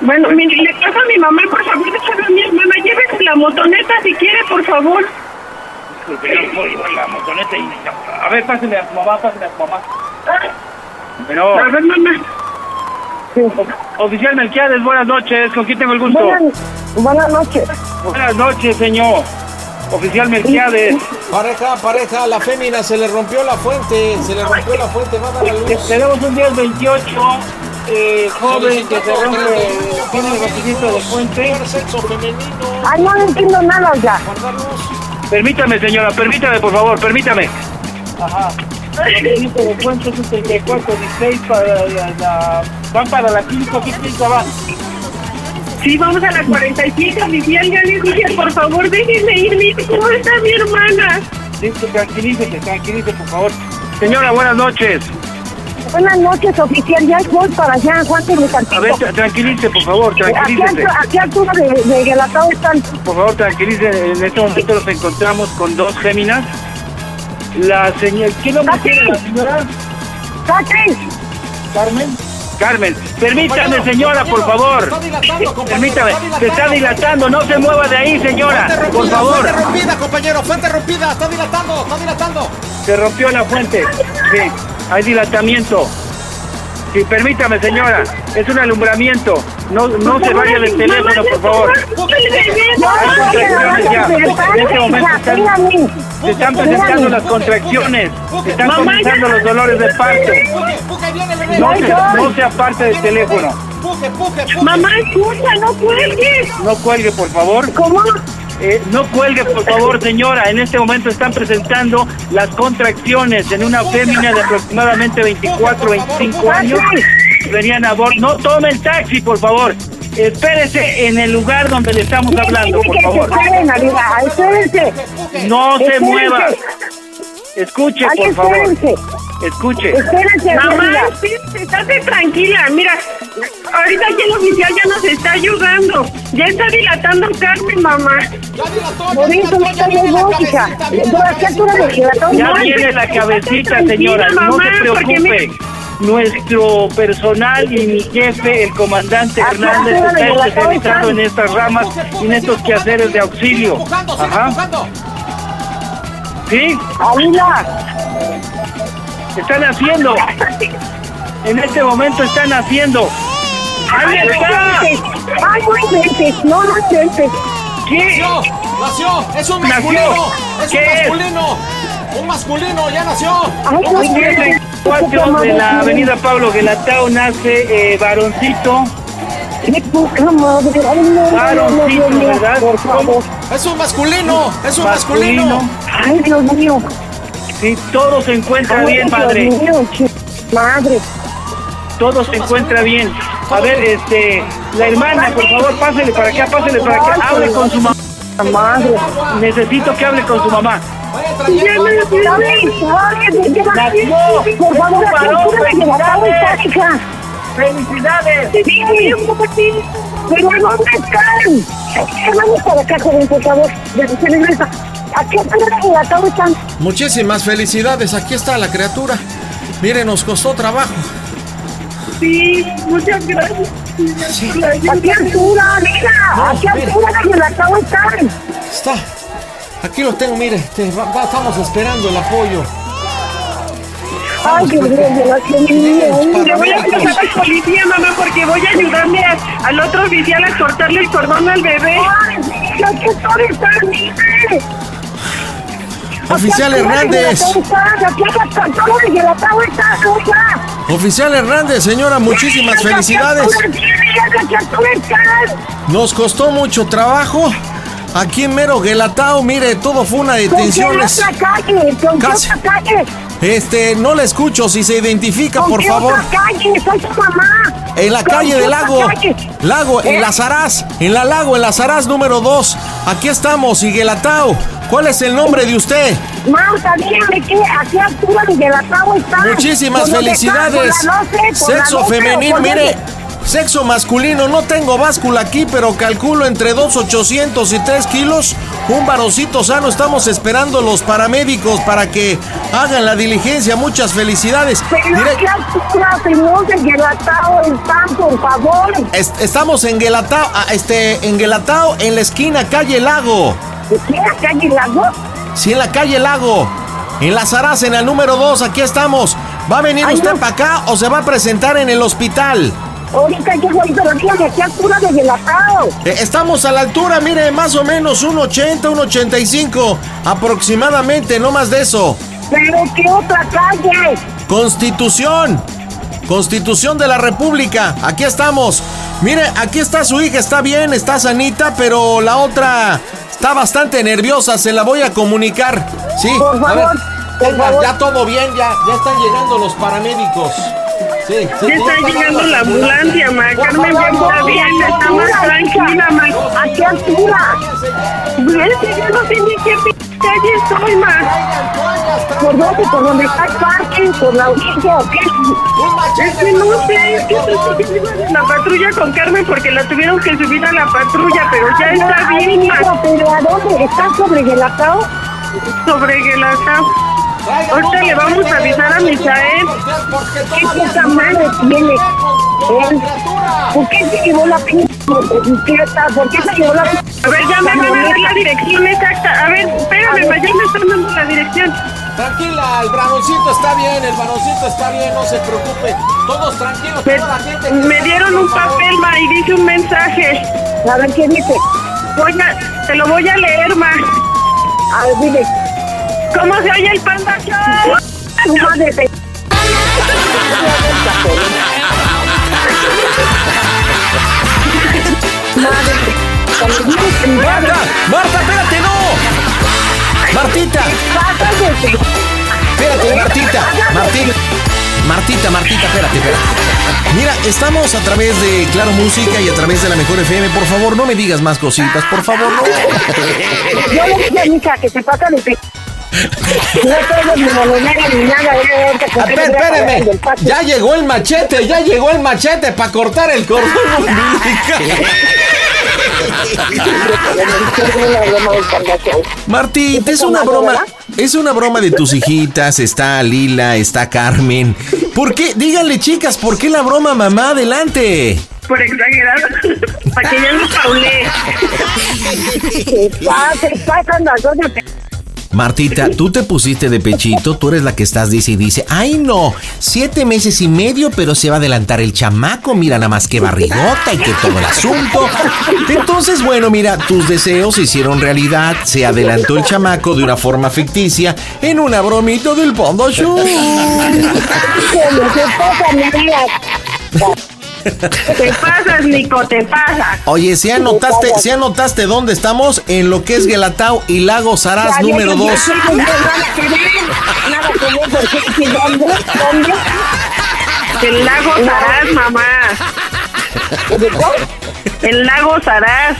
Bueno, mire, le paso a mi mamá, por favor, déjame a mi hermana, llévese la motoneta si quiere, por favor. Disculpe, yo no puedo llevar la motoneta y... A ver, pásale a su mamá, pásale a su mamá. Bueno, oficial Melquiades, buenas noches. ¿Con quién tengo el gusto? Buenas, buenas noches. Buenas noches, señor. Oficial Melquiades. Pareja, pareja, la fémina se le rompió la fuente. Se le rompió la fuente, va a dar la luz. Tenemos un 1028, eh, joven que se rompe, tiene el requisito de fuente. Sexo femenino. Ay, no entiendo nada ya. Permítame, señora, permítame, por favor, permítame. Ajá. Requisito de fuente 64, 16 para la, la- van para la 5, ¿qué piensa va? Sí, vamos a la 45, oficial, ya le dije, por favor, déjenme ir, mire cómo está mi hermana. Listo, tranquilícese, tranquilícese, por favor. Señora, buenas noches. Buenas noches, oficial, ya voy para allá, aguánteme A ver, tra- tranquilice, por favor, ¿A qué, tranquilícese. altura- a qué altura de, de Guelatao están? Por favor, tranquilice. En este momento nos encontramos con dos féminas. La señora... ¿Qué nombre tiene la señora? ¡Cate! Carmen. Carmen, permítame, señora, por favor. Permítame, se está dilatando, no se mueva de ahí, señora, por favor. Fuente rompida, compañero, fuente rompida, está dilatando, está dilatando. Se rompió la fuente. Sí, hay dilatamiento. Sí, permítame, señora, es un alumbramiento. No, no se vaya del teléfono, por favor. Hay contracciones ya. En este momento están, se están presentando las contracciones. Se están comenzando los dolores de parto. No se, no se aparte del teléfono. Mamá, escucha, no cuelgues. No cuelgue, por favor. ¿Cómo? Eh, no cuelgue, por favor, señora. En este momento están presentando las contracciones en una fémina de aproximadamente 24, 25 años. Venían a bordo. No tome el taxi, por favor. Espérese en el lugar donde le estamos hablando, por favor. No se mueva. Escuche, por favor. espérense. Escuche. Espérense, Mamá, tranquila. Mira, ahorita ya el oficial ya nos está ayudando. Ya está dilatando Carmen, mamá. Por eso no está dilatado Ya no, viene la cabecita, señora. No se preocupe. Nuestro personal y mi jefe, el comandante Hernández, está especializado en estas ramas y en estos quehaceres de auxilio. Ajá. ¿Sí? Están haciendo. En este momento están haciendo. ¡Ahí está! Ay, no inventes, no, no inventes. ¿Qué? Nació, es un Nació. masculino, es ¿Qué un masculino, un masculino, ya nació. Ay, no Un inventes. 4 de la avenida Pablo Gelatao nace eh, varoncito. Qué poca madre. Ay, no, no, no, Varoncito, no, no, ¿verdad? Por favor. Es un masculino, es un masculino. Ay, Dios mío. Sí, todo se encuentra Ay, bien, Dios padre. madre. Todo se encuentra bien. A ver, este, la hermana, por favor, pásele para acá, pásele para acá. Hable con su mamá. Madre. Necesito que hable con su mamá. Ya me Nació. Por favor, varón, está, hija. ¡Felicidades! Pero. Vamos para acá, joven, por favor. De se regresa. ¿A qué altura de dilatado están? Muchísimas felicidades, aquí está la criatura. Mire, nos costó trabajo. Sí, muchas gracias. ¿A qué altura, mira? ¿A qué altura de dilatado están? Está. Aquí lo tengo, mire. este, va- va- estamos esperando el apoyo. Ay, Dios mío, Dios mío. Le voy a pasar a la policía, mamá, porque voy a ayudarle a- al otro oficial a cortarle el cordón al bebé. Ay, ¿a qué están? Mire. Oficial Hernández. Oficial Hernández, señora, muchísimas felicidades. Nos costó mucho trabajo. Aquí en Mero Guelatao, mire, todo fue una detención. es- ¿Con qué otra calle? ¿Con qué Casi. Este, no le escucho, si se identifica, ¿Con por qué favor. otra calle? Soy tu mamá. En la ¿Con calle del lago. calle? Lago, en ¿Eh? la Saraz. En la lago, en la Saraz número 2. Aquí estamos, Iguelatao. ¿Cuál es el nombre de usted? Marta, dígame qué, a qué altura de Guelatao está. Muchísimas felicidades. Por la 12, por la Sexo 12, femenil, ¿por mire. Sexo masculino, no tengo báscula aquí, pero calculo entre 2,800 y 3 kilos. Un varoncito sano, estamos esperando los paramédicos para que hagan la diligencia. Muchas felicidades. Pero de Guelatao están, por favor. es- estamos en Guelatao, ah, este, en Guelatao, en la esquina calle Lago. ¿De qué? ¿La calle Lago? Sí, en la calle Lago. En la Saraz, en el número 2, aquí estamos. ¿Va a venir Ay, usted no. para acá o se va a presentar en el hospital? Ahorita ahí, pero dígame, ¿a qué altura de Guelatao? Eh, Estamos a la altura, mire, más o menos 1.80, 1.85 aproximadamente, no más de eso. ¿Pero qué otra calle? Constitución. Constitución de la República. Aquí estamos. Mire, aquí está su hija, está bien, está sanita, pero la otra está bastante nerviosa, se la voy a comunicar. Sí, Por a favor, ver, por tenga, favor. ya todo bien, ya, ya están llegando los paramédicos. Sí, sí, Ya está llegando la ambulancia, ma. Carmen está bien, ¿A qué está más tranquila, ma. ¿A qué altura? Es que yo no sé ni qué p calle estoy, ma. ¿Por dónde? ¿Por dónde está el parque? ¿Por la orilla? o qué? Es que no sé, es que la patrulla con Carmen porque la tuvieron que subir a la patrulla, pero ya está bien, ma. ¿Pero a dónde? ¿Está sobre Guelatao? Sobre Guelatao. Ahorita le vamos a avisar a Misael. ¿Qué puta madre tiene? ¿Eh? ¿Por qué se llevó la motocicleta? ¿Por qué se llevó la A ver, ya me van a dar la dirección exacta. A ver, espérame, ya me están dando la dirección. Tranquila, el bravoncito está bien, el baloncito está bien, no se preocupe. Todos tranquilos, Me, toda la gente. que me dieron un papel, ma, y dice un mensaje. A ver, ¿qué dice? Voy a, te lo voy a leer, ma. A ver, dile. ¿Cómo se oye el Panda Show? Madre te... ¡Marta! ¡Marta, espérate, no! ¡Martita! Espérate, Martita. Martita. Martita, Martita, espérate, espérate. Mira, estamos a través de Claro Música y a través de la Mejor FM. Por favor, no me digas más cositas, por favor, no. Yo le dije a mi hija que se pasa de pe... No tengo ni mononera ni nada. ahorita que A ver, se voy a pagar espérame. Ya llegó el machete, ya llegó el machete para cortar el cordón umbilical. Martita, es una broma. Es una broma de tus hijitas. Está Lila, está Carmen. ¿Por qué? Díganle, chicas, ¿por qué la broma, mamá? Adelante. Por exagerado. Para que ya no paulé. Se pasa, se pasan las dos. Martita, tú te pusiste de pechito, tú eres la que estás dice y dice, ay no, siete meses y medio, pero se va a adelantar el chamaco, mira nada más que barrigota y que todo el asunto. Entonces, bueno, mira, tus deseos se hicieron realidad, se adelantó el chamaco de una forma ficticia en una bromita del Panda Show. Te pasas, Nico, te pasas. Oye, si anotaste, si anotaste dónde estamos, en lo que es Guelatao y Lago Saraz número ya, 2. ya, ya, ya, Nada que ver, nada que ver, porque si dónde, dónde, El lago Saraz, mamá. El lago Saraz.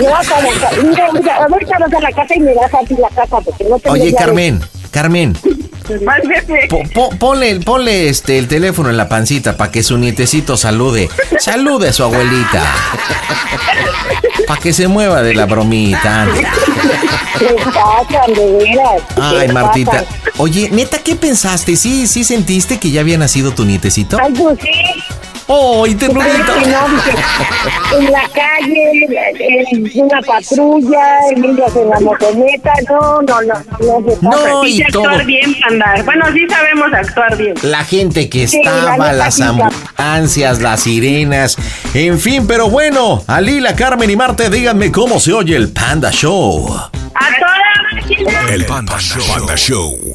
no vas a la casa y me das a ti la casa porque no tengo Oye, llave. Carmen, Carmen, po- ponle, ponle este, el teléfono en la pancita para que su nietecito salude. Salude a su abuelita. Para que se mueva de la bromita. Se pasan, de veras. Ay, Martita. pasan. Oye, neta, ¿qué pensaste? ¿Sí, sí sentiste que ya había nacido tu nietecito? Ay, pues sí. ¡Ay, ¿Tú crees ternurita! no? Dice, en la calle, en una patrulla, en niños en la motoneta, no, no, no, no. No, Sí y todo. actuar bien, Panda. Bueno, sí sabemos actuar bien. La gente que Sí, la estaba, neta, las ambulancias, las sirenas, en fin, pero bueno, Alila, Carmen y Marte, díganme cómo se oye el Panda Show. ¡A toda máquina! El Panda Show.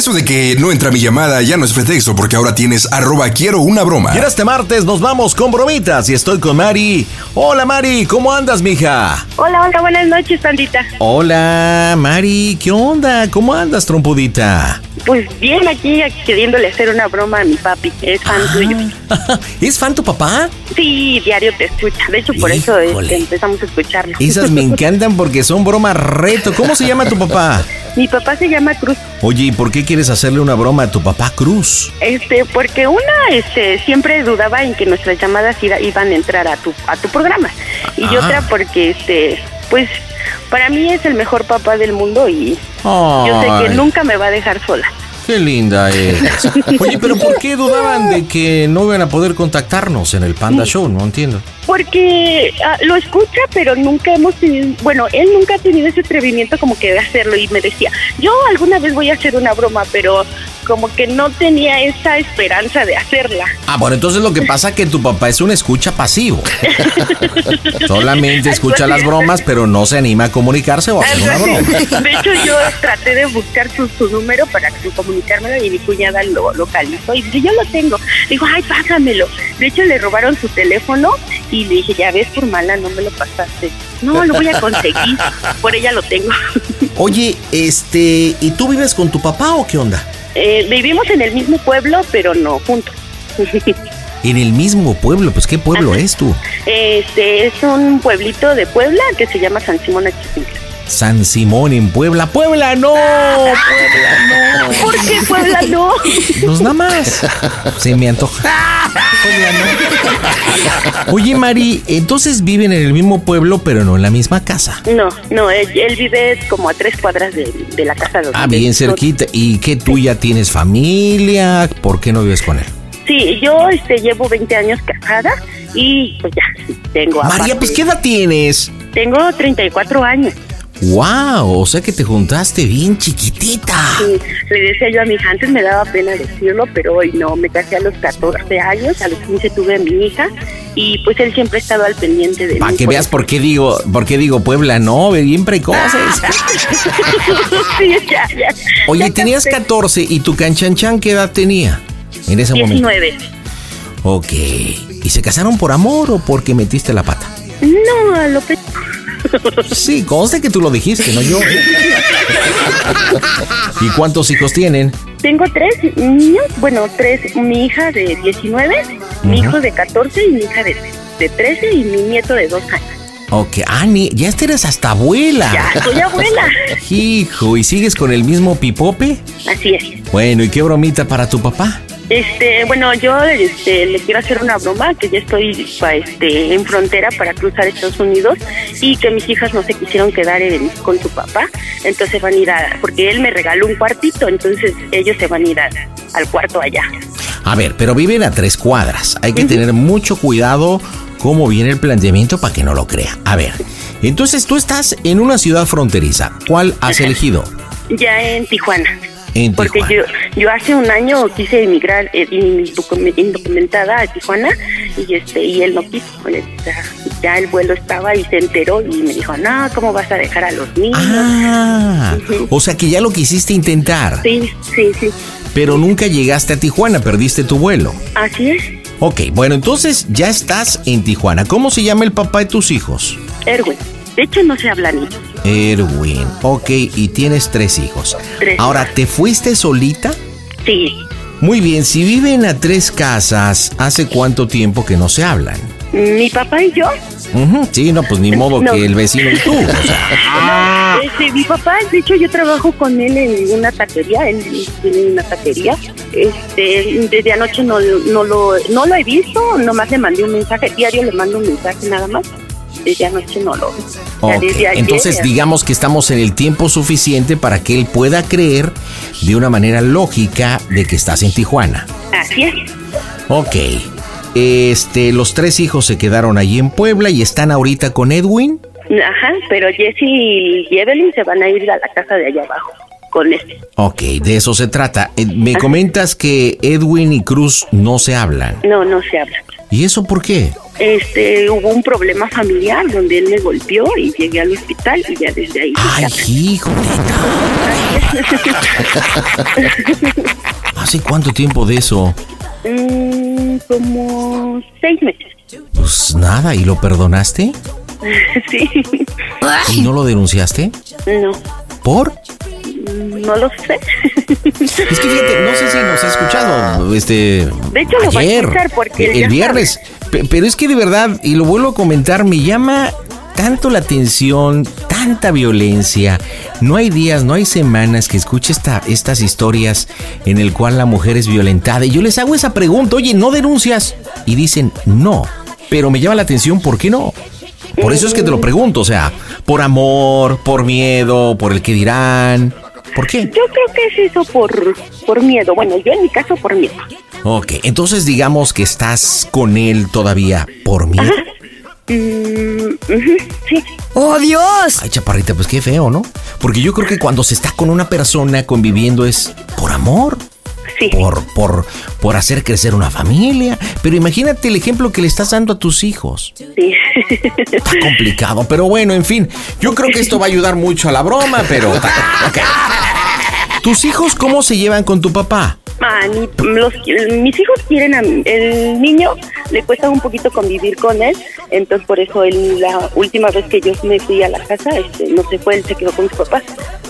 Eso de que no entra mi llamada ya no es pretexto porque ahora tienes arroba quiero una broma. Y en este martes nos vamos con bromitas y estoy con Mari. Hola Mari, ¿cómo andas, mija? Hola, hola, buenas noches, Pandita. Hola Mari, ¿qué onda? ¿Cómo andas, trompudita? Pues bien, aquí queriéndole hacer una broma a mi papi. Es fan tuyo. ¿Es fan tu papá? Sí, diario te escucha. De hecho, por eso este, empezamos a escucharlo. Esas me encantan porque son bromas reto. ¿Cómo se llama tu papá? Mi papá se llama Cruz. Oye, ¿y por qué quieres hacerle una broma a tu papá Cruz? Este, porque una, este, siempre dudaba en que nuestras llamadas iban a entrar a tu, a tu programa. Y Ah. otra porque, este, pues, para mí es el mejor papá del mundo y yo sé que nunca me va a dejar sola. Qué linda eres. Oye, pero ¿por qué dudaban de que no iban a poder contactarnos en el Panda Show? No entiendo. Porque ah, lo escucha, pero nunca hemos tenido, bueno, él nunca ha tenido ese atrevimiento como que de hacerlo y me decía, yo alguna vez voy a hacer una broma, pero como que no tenía esa esperanza de hacerla. Ah, bueno, entonces lo que pasa es que tu papá es un escucha pasivo. Solamente escucha las bromas, pero no se anima a comunicarse o a hacer una broma. De hecho, yo traté de buscar su, su número para que comunicármelo y mi cuñada lo localizó y dice, yo lo tengo. Dijo, ay, pásamelo. De hecho, le robaron su teléfono y le dije, ya ves, por mala, no me lo pasaste. No, lo voy a conseguir. Por ella lo tengo. Oye, este, ¿y tú vives con tu papá o qué onda? Eh, vivimos en el mismo pueblo, pero no juntos. En el mismo pueblo, pues ¿qué pueblo es tú? Este es un pueblito de Puebla que se llama San Simón Achipincla. San Simón en Puebla. ¡Puebla no! ¡Puebla no! ¿Por qué Puebla no? Pues nada más. Se me antoja. Puebla no. Oye, Mari, entonces viven en el mismo pueblo, pero no en la misma casa. No, no, él, él vive como a tres cuadras de, de la casa donde Ah, bien cerquita. ¿Y qué tú ya tienes familia? ¿Por qué no vives con él? Sí, yo este, llevo 20 años casada y pues ya, tengo María, aparte- pues ¿qué edad tienes? Tengo 34 años. ¡Wow! O sea que te juntaste bien chiquitita. Sí, le decía yo a mi hija, antes me daba pena decirlo, pero hoy no, me casé a los 14 años, a los 15 tuve a mi hija y pues él siempre ha estado al pendiente de Para que veas por qué digo, por qué digo Puebla, no, bien precoces. sí, ya, ya. Oye, Ya tenías casé. 14 y tu canchanchan, ¿qué edad tenía en ese momento? 19. Ok. ¿Y se casaron por amor o porque metiste la pata? No, a lo pe- Sí, conste que tú lo dijiste, no yo. ¿Y cuántos hijos tienen? Tengo tres niños, bueno, tres, mi hija de 19, mi hijo de 14 y mi hija de, de 13 y mi nieto de 2 años. Ok, Ani, ya este eres hasta abuela. Ya, soy abuela. Hijo, ¿y sigues con el mismo pipope? Así es. Bueno, ¿y qué bromita para tu papá? Este, bueno, yo este, le quiero hacer una broma, que ya estoy pa, este, en frontera para cruzar Estados Unidos y que mis hijas no se quisieron quedar en- con su papá, entonces van a ir a, porque él me regaló un cuartito, entonces ellos se van a ir a- al cuarto allá. A ver, pero viven a tres cuadras. Hay que tener mucho cuidado cómo viene el planteamiento para que no lo crea. A ver, entonces tú estás en una ciudad fronteriza. ¿Cuál has elegido? Ya en Tijuana. En Porque yo, yo hace un año quise emigrar eh, indocume- indocumentada a Tijuana y este y él no quiso. Ya, ya el vuelo estaba y se enteró y me dijo, no, ¿cómo vas a dejar a los niños? Ah, o sea que ya lo quisiste intentar, Sí, sí, sí. pero nunca llegaste a Tijuana, perdiste tu vuelo. Así es, Ok, bueno, entonces ya estás en Tijuana. ¿Cómo se llama el papá de tus hijos? Erwin. De hecho, no se habla ni. Erwin. Ok, y tienes tres hijos. Tres. Ahora, ¿te fuiste solita? Sí. Muy bien, si viven a tres casas, ¿hace cuánto tiempo que no se hablan? Mi papá y yo. Sí, no, pues ni modo No. que el vecino y tú. o sea. No, este, mi papá, de hecho, yo trabajo con él en una taquería, él tiene una taquería. Este, desde anoche no, no, lo, no lo he visto, nomás le mandé un mensaje, diario le mando un mensaje nada más. Anoche no lo. ya Ok, desde ayer, Entonces digamos que estamos en el tiempo suficiente para que él pueda creer de una manera lógica de que estás en Tijuana. Así es. Ok. Este, los tres hijos se quedaron allí en Puebla y están ahorita con Edwin. Ajá, pero Jesse y Evelyn se van a ir a la casa de allá abajo con él. Ok, de eso se trata. Eh, Me comentas que Edwin y Cruz no se hablan. No, no se habla. ¿Y eso por qué? Este, hubo un problema familiar donde él me golpeó y llegué al hospital y ya desde ahí. Ay, hijo. ¿Hace cuánto tiempo de eso? Mm, como seis meses. Pues nada, ¿y lo perdonaste? sí. ¿Y no lo denunciaste? No, ¿Por? no lo sé. Es que fíjate, no sé si nos ha escuchado este De hecho, lo va a ayer, escuchar porque el, viernes. Pe- Pero es que de verdad, y lo vuelvo a comentar, me llama tanto la atención, tanta violencia. No hay días, no hay semanas que escuche esta, estas historias en el cual la mujer es violentada. Y yo les hago esa pregunta, oye, ¿no denuncias? Y dicen, no. Pero me llama la atención, ¿por qué no? Por eso es que te lo pregunto, o sea, por amor, por miedo, por el que dirán. ¿Por qué? Yo creo que es eso por, por miedo. Bueno, yo en mi caso por miedo. Ok, entonces digamos que estás con él todavía por miedo. Mm, ujú, sí. ¡Oh, Dios! Ay, chaparrita, pues qué feo, ¿no? Porque yo creo que cuando se está con una persona conviviendo es por amor. Por, por, por hacer crecer una familia. Pero imagínate el ejemplo que le estás dando a tus hijos. Sí. Está complicado, pero bueno, en fin. Yo creo que esto va a ayudar mucho a la broma, pero... ¿Tus hijos cómo se llevan con tu papá? Ah, mi- los, mis hijos quieren a mí. El niño le cuesta un poquito convivir con él, entonces por eso él, la última vez que yo me fui a la casa, este, no se fue, él se quedó con sus papás.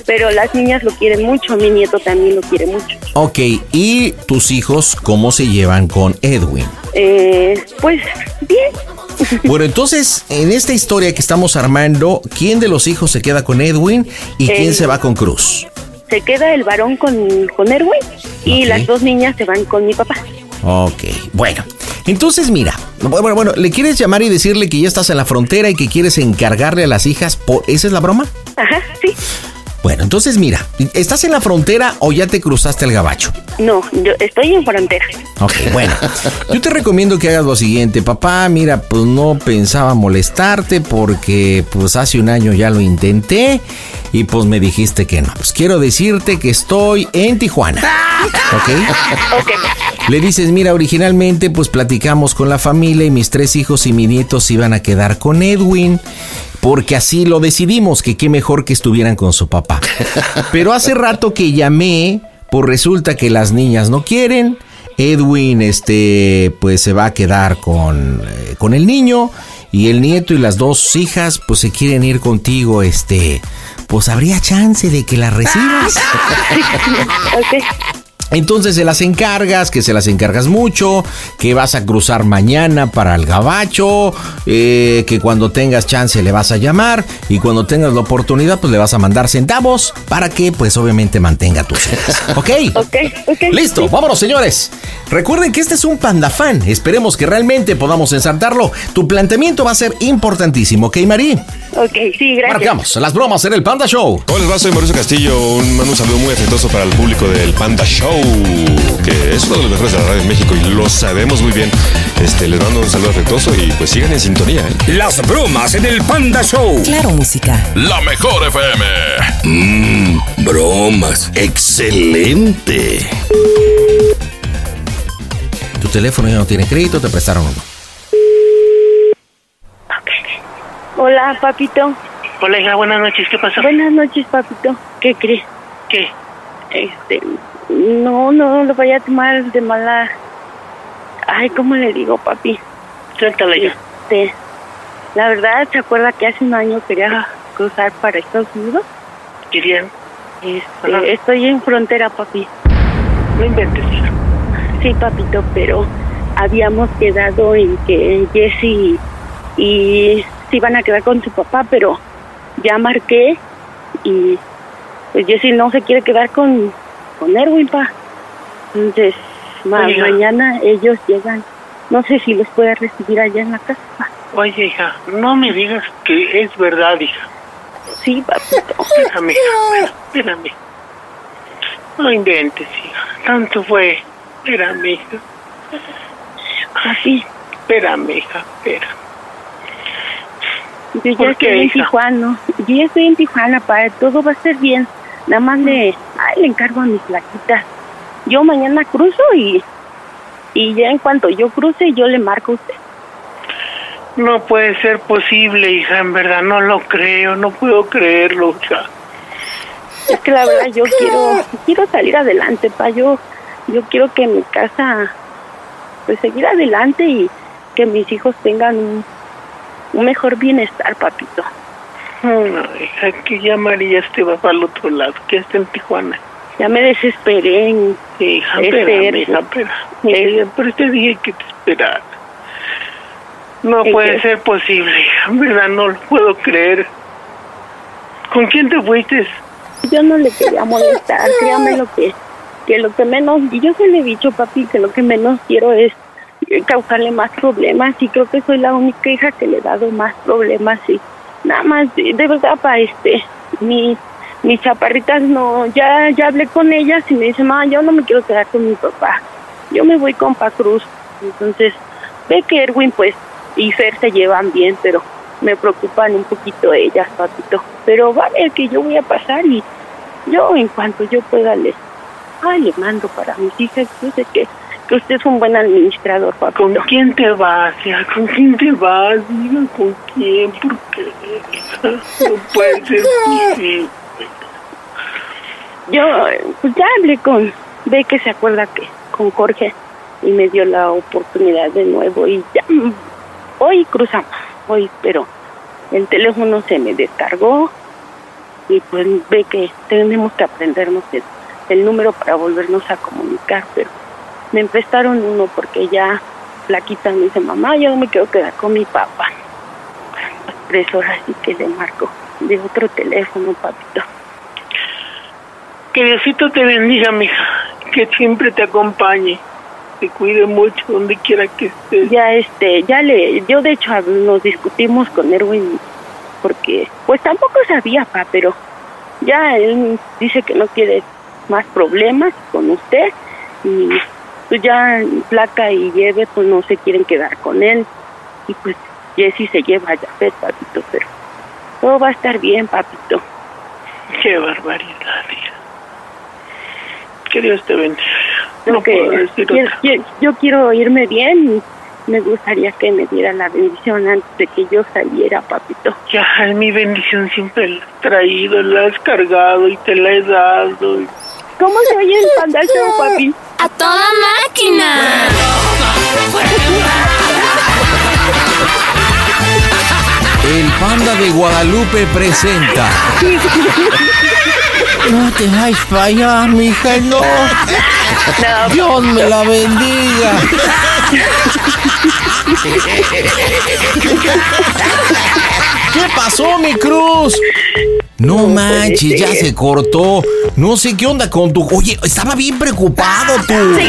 Pero las niñas lo quieren mucho, mi nieto también lo quiere mucho. Ok, ¿y tus hijos cómo se llevan con Edwin? Eh, pues bien, Bueno, entonces, en esta historia que estamos armando, ¿quién de los hijos se queda con Edwin y quién Eh, se va con Cruz? Se queda el varón con, con Erwin y las dos niñas se van con mi papá. Ok, bueno. Entonces, mira, bueno, bueno, ¿le quieres llamar y decirle que ya estás en la frontera y que quieres encargarle a las hijas? Por... ¿Esa es la broma? Ajá, sí. Bueno, entonces mira, ¿estás en la frontera o ya te cruzaste el gabacho? No, yo estoy en frontera. Ok, bueno. Yo te recomiendo que hagas lo siguiente, papá. Mira, pues no pensaba molestarte porque pues hace un año ya lo intenté y pues me dijiste que no. Pues quiero decirte que estoy en Tijuana. ¿Ok? Ok. Le dices, mira, originalmente pues platicamos con la familia y mis tres hijos y mi nieto se iban a quedar con Edwin. Porque así lo decidimos, que qué mejor que estuvieran con su papá. Pero hace rato que llamé, pues resulta que las niñas no quieren. Edwin, este, pues se va a quedar con, eh, con el niño. Y el nieto y las dos hijas, pues se quieren ir contigo, este. Pues habría chance de que las recibas. Ok. Entonces se las encargas, que se las encargas mucho, que vas a cruzar mañana para el gabacho, eh, que cuando tengas chance le vas a llamar y cuando tengas la oportunidad pues le vas a mandar centavos para que pues obviamente mantenga tus hijas. ¿Ok? Ok, ok. Listo, vámonos señores. Recuerden que este es un panda fan. Esperemos que realmente podamos ensartarlo. Tu planteamiento va a ser importantísimo, ¿ok, Marí? Ok, sí, gracias. Marcamos las bromas en el Panda Show. Hola, soy Mauricio Castillo. Un, mando un saludo muy afectuoso para el público del Panda Show, que es uno de los mejores de la radio en México y lo sabemos muy bien. Este, les mando un saludo afectuoso y pues sigan en sintonía. ¿eh? Las bromas en el Panda Show. Claro, música. La mejor FM. Mmm, bromas. Excelente. Tu teléfono ya no tiene crédito, te prestaron uno. Hola, papito. Hola, hija, buenas noches. ¿Qué pasó? Buenas noches, papito. ¿Qué crees? ¿Qué? Este, no, no lo vaya a tomar de mala. Ay, ¿cómo le digo, papi? Suéltala ya. Este, la verdad, ¿se acuerda que hace un año quería cruzar para Estados Unidos? ¿Querían? Este, estoy en frontera, papi. No inventes. Sí, papito, pero habíamos quedado en que Jesse y se iban a quedar con su papá, pero ya marqué y pues Jesse no se quiere quedar con, con Erwin, pa. Entonces, ma- mañana ellos llegan. No sé si los puede recibir allá en la casa. pa. Oye, hija, no me digas que es verdad, hija. Sí, papito. Espérame, hija, espérame. No inventes, hija. Tanto fue. Espérame, hija. Papi, Espérame, hija, espera. yo ya ¿Por qué, estoy en hija? Tijuana. Yo ya estoy en Tijuana, pa. Todo va a estar bien. Nada más le, ay, le encargo a mis plaquitas. Yo mañana cruzo y, y ya en cuanto yo cruce, yo le marco a usted. No puede ser posible, hija, en verdad, no lo creo, no puedo creerlo, hija. Es que la verdad yo quiero quiero salir adelante, pa. Yo yo quiero que mi casa pues seguir adelante y que mis hijos tengan un, un mejor bienestar, papito. Que ya María este va para el otro lado, que está en Tijuana. Ya me desesperé en Hija, espérame, hija, espera. Pero te dije que te esperara. No ¿En puede qué? ser posible, hija, verdad no lo puedo creer. ¿Con quién te fuiste? Yo no le quería molestar, créame lo que, que lo que menos, y yo se le he dicho, papi, que lo que menos quiero es eh, causarle más problemas y creo que soy la única hija que le he dado más problemas y nada más, de, verdad, para este, mi, mis chaparritas no, ya, ya hablé con ellas y me dice, mamá, yo no me quiero quedar con mi papá, yo me voy con Pa Cruz, entonces ve que Erwin pues y Fer se llevan bien, pero me preocupan un poquito ellas, papito. Pero va a ver que yo voy a pasar y yo en cuanto yo pueda le, ay, le mando para mis hijas. Yo sé que, que usted es un buen administrador, papito. ¿Con quién te vas? ¿Con quién te vas? Diga con quién, ¿por qué? No puede ser posible. Yo pues ya hablé con, ve que se acuerda que con Jorge y me dio la oportunidad de nuevo y ya, hoy cruzamos, hoy, pero el teléfono se me descargó y pues ve que tenemos que aprendernos el, el número para volvernos a comunicar, pero me prestaron uno porque ya Flaquita me dice, mamá, yo no me quiero quedar con mi papá. Tres horas y que le marco de otro teléfono, papito. Que Diosito te bendiga, mija. Que siempre te acompañe. te cuide mucho donde quiera que estés. Ya, este, ya le, yo de hecho nos discutimos con Erwin porque, pues tampoco sabía, pa, pero ya él dice que no quiere más problemas con usted y pues ya Placa y Lleve pues no se quieren quedar con él y pues Jessy se lleva a Jafet, papito, pero todo va a estar bien, papito. Qué barbaridad, hija. Que Dios te bendiga. No puedo decir quiero- yo quiero irme bien y me gustaría que me diera la bendición antes de que yo saliera, papito. Ya, mi bendición siempre la he traído, la has cargado y te la he dado. ¿Cómo se oye el Panda Show, papi? ¡A toda máquina! El Panda de Guadalupe presenta. No te vayas para allá, mija, no. Dios me la bendiga. ¿Qué pasó, mi cruz? No manches, ya se cortó. No sé qué onda con tu. Oye, estaba bien preocupado tú. Sí.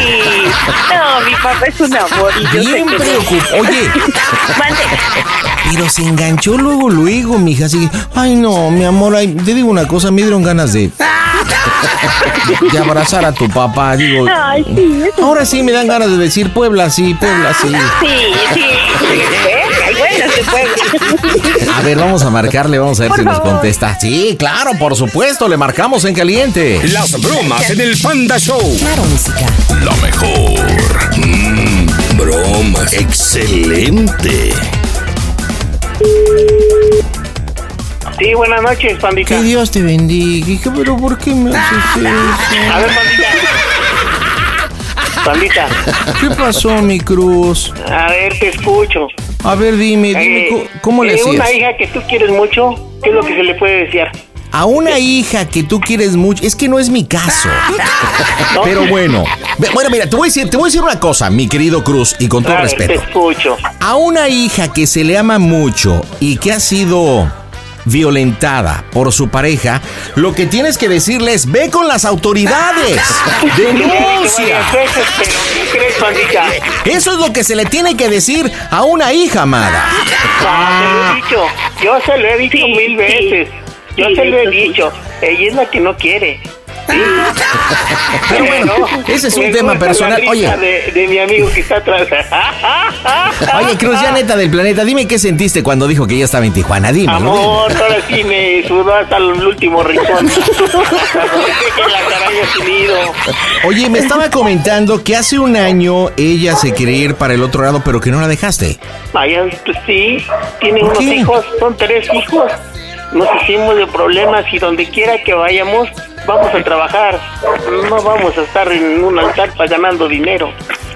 No, mi papá es un amor y yo sé Bien preocupado. Oye, pero se enganchó luego, luego, mija. Así que, ay, no, mi amor, ay, te digo una cosa, me dieron ganas de. de abrazar a tu papá. Digo, Ay, sí. ahora sí me dan ganas de decir Puebla, sí, Puebla, sí. Sí, sí. Ay, bueno, se puede. A ver, vamos a marcarle, vamos a ver Por si nos contesta. Sí, claro, por supuesto, le marcamos en caliente. Las bromas en el Panda Show. Claro, música. Lo mejor. Mm, bromas. Excelente. Sí, buenas noches, pandita. Que Dios te bendiga. Pero ¿por qué me haces A ver, pandita. Pandita? ¿Qué pasó, mi cruz? a ver, te escucho. A ver, dime, dime, Eh, ¿cómo, cómo le eh, hacías? Una hija que tú quieres mucho, ¿qué es lo que se le puede decir? A una hija que tú quieres mucho, es que no es mi caso. Pero bueno, bueno, mira, te voy a decir, te voy a decir una cosa, mi querido Cruz, y con todo A ver, respeto. Te escucho. A una hija que se le ama mucho y que ha sido violentada por su pareja, lo que tienes que decirle es, ve con las autoridades, denuncia. Varias veces, pero ¿qué crees, pandita? Eso es lo que se le tiene que decir a una hija amada. Ah, lo he dicho. Yo se lo he dicho Sí, mil sí. veces. Yo Sí, se lo he dicho. Ella es la que no quiere. Pero bueno, ese es un Me tema personal. Oye. De, de mi amigo que está atrás. Oye, Cruz, ya neta del planeta, dime qué sentiste cuando dijo que ella estaba en Tijuana. Dime. Amor, ahora sí me sudó hasta el último rincón. Oye, me estaba comentando que hace un año ella se quería ir para el otro lado, pero que no la dejaste. Vaya, pues sí, tiene ¿Por unos qué? hijos, son tres hijos. Nos hicimos de problemas y donde quiera que vayamos, vamos a trabajar. No vamos a estar en un altar para ganando dinero.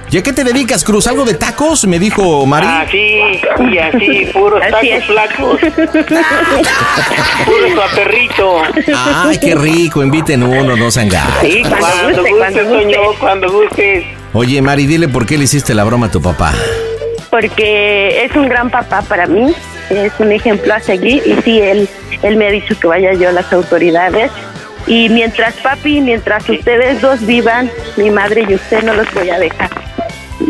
¿Ya qué te dedicas, Cruz? ¿Algo de tacos? Me dijo Mari. Así, y así, puros Así tacos es. flacos. Puro perrito. Ay, qué rico, inviten uno, no sean gatos. Sí, cuando Cuando guste, gustes, cuando guste. Toño, cuando gustes. Oye, Mari, dile por qué le hiciste la broma a tu papá. Porque es un gran papá para mí, es un ejemplo a seguir y sí, él, él me ha dicho que vaya yo a las autoridades. Y mientras papi, mientras ustedes dos vivan, mi madre y usted no los voy a dejar.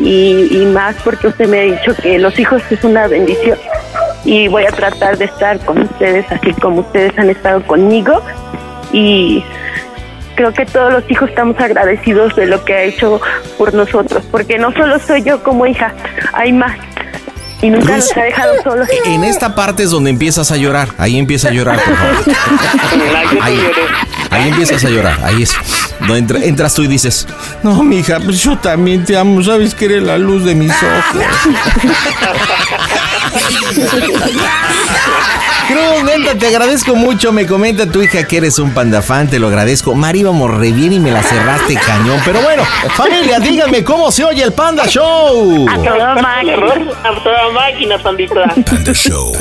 Y, y más porque usted me ha dicho que los hijos es una bendición y voy a tratar de estar con ustedes así como ustedes han estado conmigo y creo que todos los hijos estamos agradecidos de lo que ha hecho por nosotros, porque no solo soy yo como hija, hay más. Y nunca nos ha dejado solos. En esta parte es donde empiezas a llorar. Ahí empieza a llorar, por favor. Ahí. Ahí empiezas a llorar. Ahí es. No, entra- entras tú y dices, no, mija, pues yo también te amo. Sabes que eres la luz de mis ojos. Cruz, neta, te agradezco mucho. Me comenta tu hija que eres un pandafán, te lo agradezco. Mari, íbamos re bien y me la cerraste cañón. Pero bueno, familia, díganme cómo se oye el Panda Show. A toda máquina. A toda máquina, pandita. Panda Show.